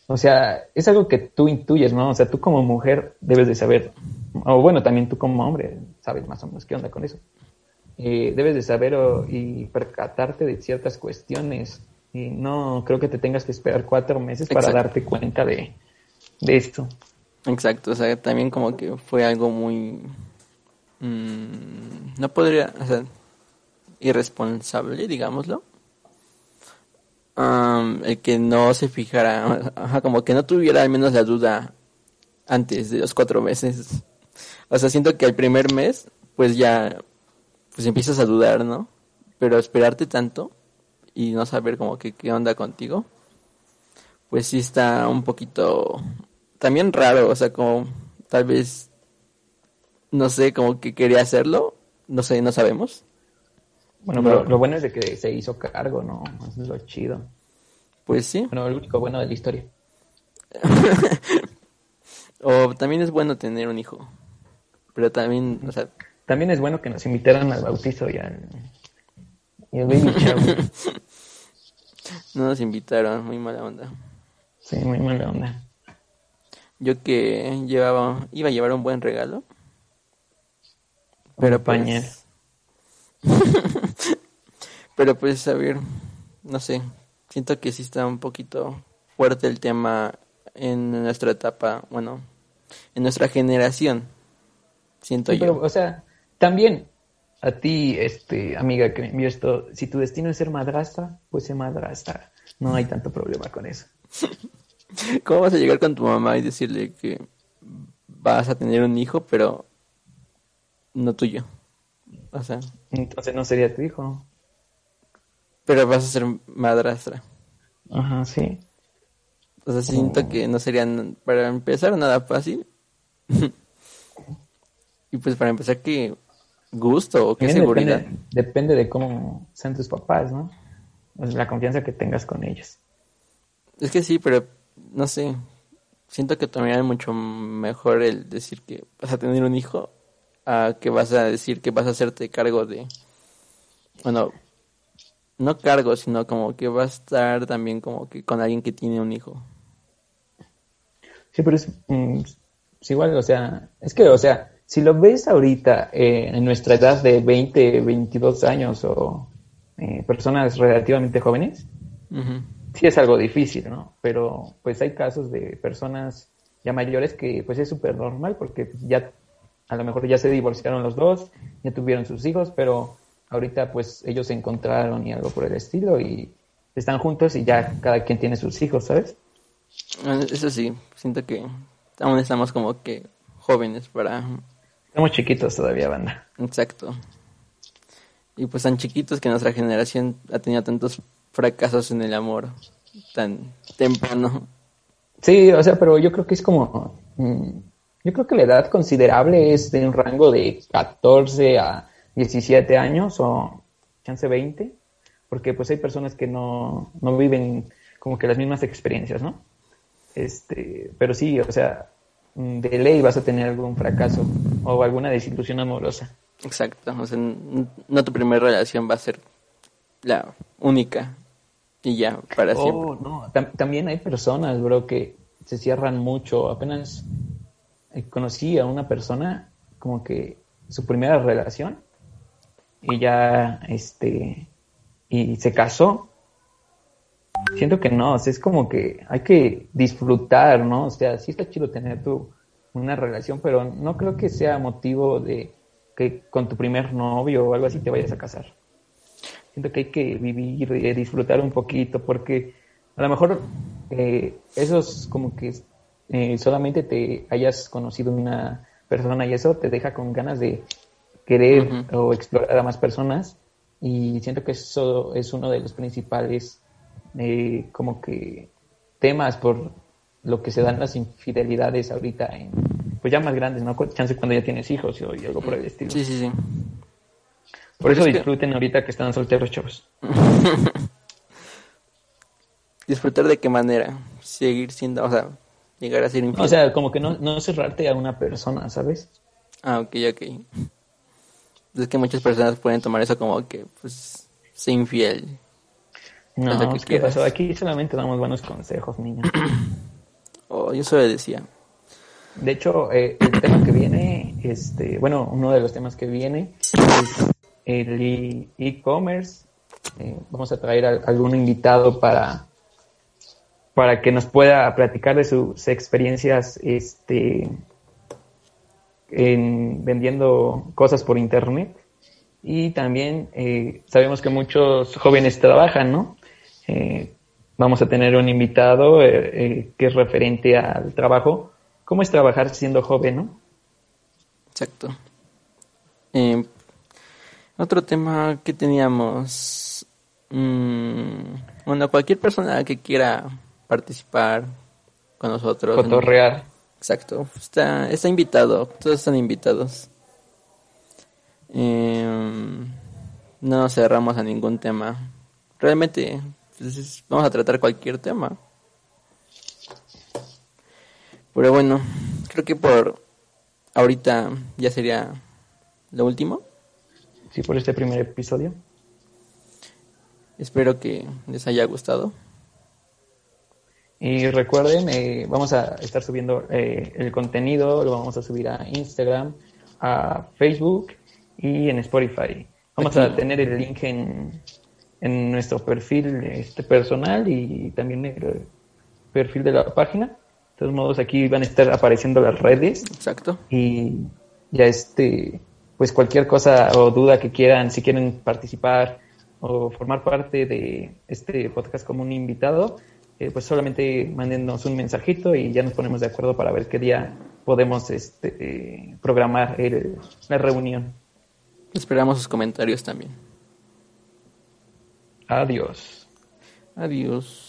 O sea, es algo que tú intuyes, ¿no? O sea, tú como mujer debes de saber, o bueno, también tú como hombre sabes más o menos qué onda con eso. Eh, debes de saber y percatarte de ciertas cuestiones. Y no creo que te tengas que esperar cuatro meses para darte cuenta de, de esto. Exacto, o sea, también como que fue algo muy Mm, no podría, o sea, irresponsable, digámoslo. el que no se fijara, [laughs] como que no tuviera al menos la duda antes de los cuatro meses. O sea, siento que el primer mes, pues ya, pues empiezas a dudar, ¿no? Pero esperarte tanto y no saber como que qué onda contigo, pues sí está un poquito también raro, o sea, como tal vez no sé, como que quería hacerlo, no sé, no sabemos. Bueno, pero lo bueno es de que se hizo cargo, ¿no? es lo chido. Pues sí. Bueno, el único bueno de la historia. [laughs] o también es bueno tener un hijo. Pero también, o sea... También es bueno que nos invitaran al bautizo y al, y al baby [laughs] no nos invitaron, muy mala onda. Sí, muy mala onda. Yo que llevaba, iba a llevar un buen regalo. Pero pues... [laughs] Pero pues, a ver, no sé, siento que sí está un poquito fuerte el tema en nuestra etapa, bueno, en nuestra generación, siento yo. o sea, también a ti, este, amiga que me envió esto, si tu destino es ser madrastra, pues ser madrastra. No hay tanto problema con eso. [laughs] [laughs] ¿Cómo vas a llegar con tu mamá y decirle que vas a tener un hijo, pero no tuyo. O sea. Entonces no sería tu hijo. Pero vas a ser madrastra. Ajá, sí. O sea, siento oh. que no serían, para empezar, nada fácil. [laughs] y pues para empezar, qué gusto o qué seguridad. Depende, de cómo sean tus papás, ¿no? O sea, la confianza que tengas con ellos. Es que sí, pero no sé. Siento que también es mucho mejor el decir que vas a tener un hijo a que vas a decir que vas a hacerte cargo de, bueno, no cargo, sino como que vas a estar también como que con alguien que tiene un hijo. Sí, pero es, mm, igual, o sea, es que, o sea, si lo ves ahorita eh, en nuestra edad de 20, 22 años o eh, personas relativamente jóvenes, sí es algo difícil, ¿no? Pero pues hay casos de personas ya mayores que pues es súper normal porque ya a lo mejor ya se divorciaron los dos, ya tuvieron sus hijos, pero ahorita pues ellos se encontraron y algo por el estilo y están juntos y ya cada quien tiene sus hijos, ¿sabes? Ah, eso sí, siento que aún estamos como que jóvenes para... Estamos chiquitos todavía, banda. Exacto. Y pues tan chiquitos que nuestra generación ha tenido tantos fracasos en el amor tan temprano. Sí, o sea, pero yo creo que es como... Mm, yo creo que la edad considerable es de un rango de 14 a 17 años o chance 20, porque pues hay personas que no, no viven como que las mismas experiencias, ¿no? Este, pero sí, o sea, mm, de ley vas a tener algún fracaso o alguna desilusión amorosa. Exacto, o sea, no tu primera relación va a ser la única y ya, para oh, siempre. No, también hay personas, bro, que se cierran mucho. Apenas eh, conocí a una persona como que su primera relación y ya, este, y se casó siento que no, o sea, es como que hay que disfrutar, ¿no? O sea, sí está chido tener tu, una relación, pero no creo que sea motivo de que con tu primer novio o algo así te vayas a casar. Siento que hay que vivir y disfrutar un poquito, porque a lo mejor eh, esos como que eh, solamente te hayas conocido una persona y eso te deja con ganas de querer o explorar a más personas y siento que eso es uno de los principales eh, como que temas por lo que se dan las infidelidades ahorita en, pues ya más grandes, ¿no? Chance cuando ya tienes hijos y, algo por el estilo. Sí, sí, sí. Por eso disfruten ahorita que están solteros, chavos. [laughs] Disfrutar de qué manera, seguir siendo, o sea, llegar a ser infiel. O sea, como que no, no cerrarte a una persona, ¿sabes? Ah, ok, ok. Es que muchas personas pueden tomar eso como que, pues, ser infiel. No, ¿qué pasó? Aquí solamente damos buenos consejos, niña. [clears throat] oh, yo solo decía. De hecho, eh, el tema que viene, este, bueno, uno de los temas que viene es el e-commerce. Eh, vamos a traer algún invitado para, para que nos pueda platicar de sus experiencias este, en vendiendo cosas por internet. Y también eh, sabemos que muchos jóvenes trabajan, ¿no? Eh, vamos a tener un invitado que es referente al trabajo. ¿Cómo es trabajar siendo joven, no? Exacto. Otro tema que teníamos. Mm, bueno, cualquier persona que quiera participar con nosotros. Cotorrear. Exacto. Está, está invitado. Todos están invitados. Em, no nos cerramos a ningún tema. Realmente pues, vamos a tratar cualquier tema. Pero bueno, creo que por ahorita ya sería lo último. Sí, por este primer episodio. Espero que les haya gustado. Y recuerden, eh, vamos a estar subiendo eh, el contenido, lo vamos a subir a Instagram, a Facebook y en Spotify. Vamos a tener el link en, en nuestro perfil este personal y también el perfil de la página. De todos modos, aquí van a estar apareciendo las redes. Exacto. Y ya este, pues cualquier cosa o duda que quieran, si quieren participar o formar parte de este podcast como un invitado, eh, pues solamente mándenos un mensajito y ya nos ponemos de acuerdo para ver qué día podemos este, programar la reunión. Esperamos sus comentarios también. Adiós. Adiós.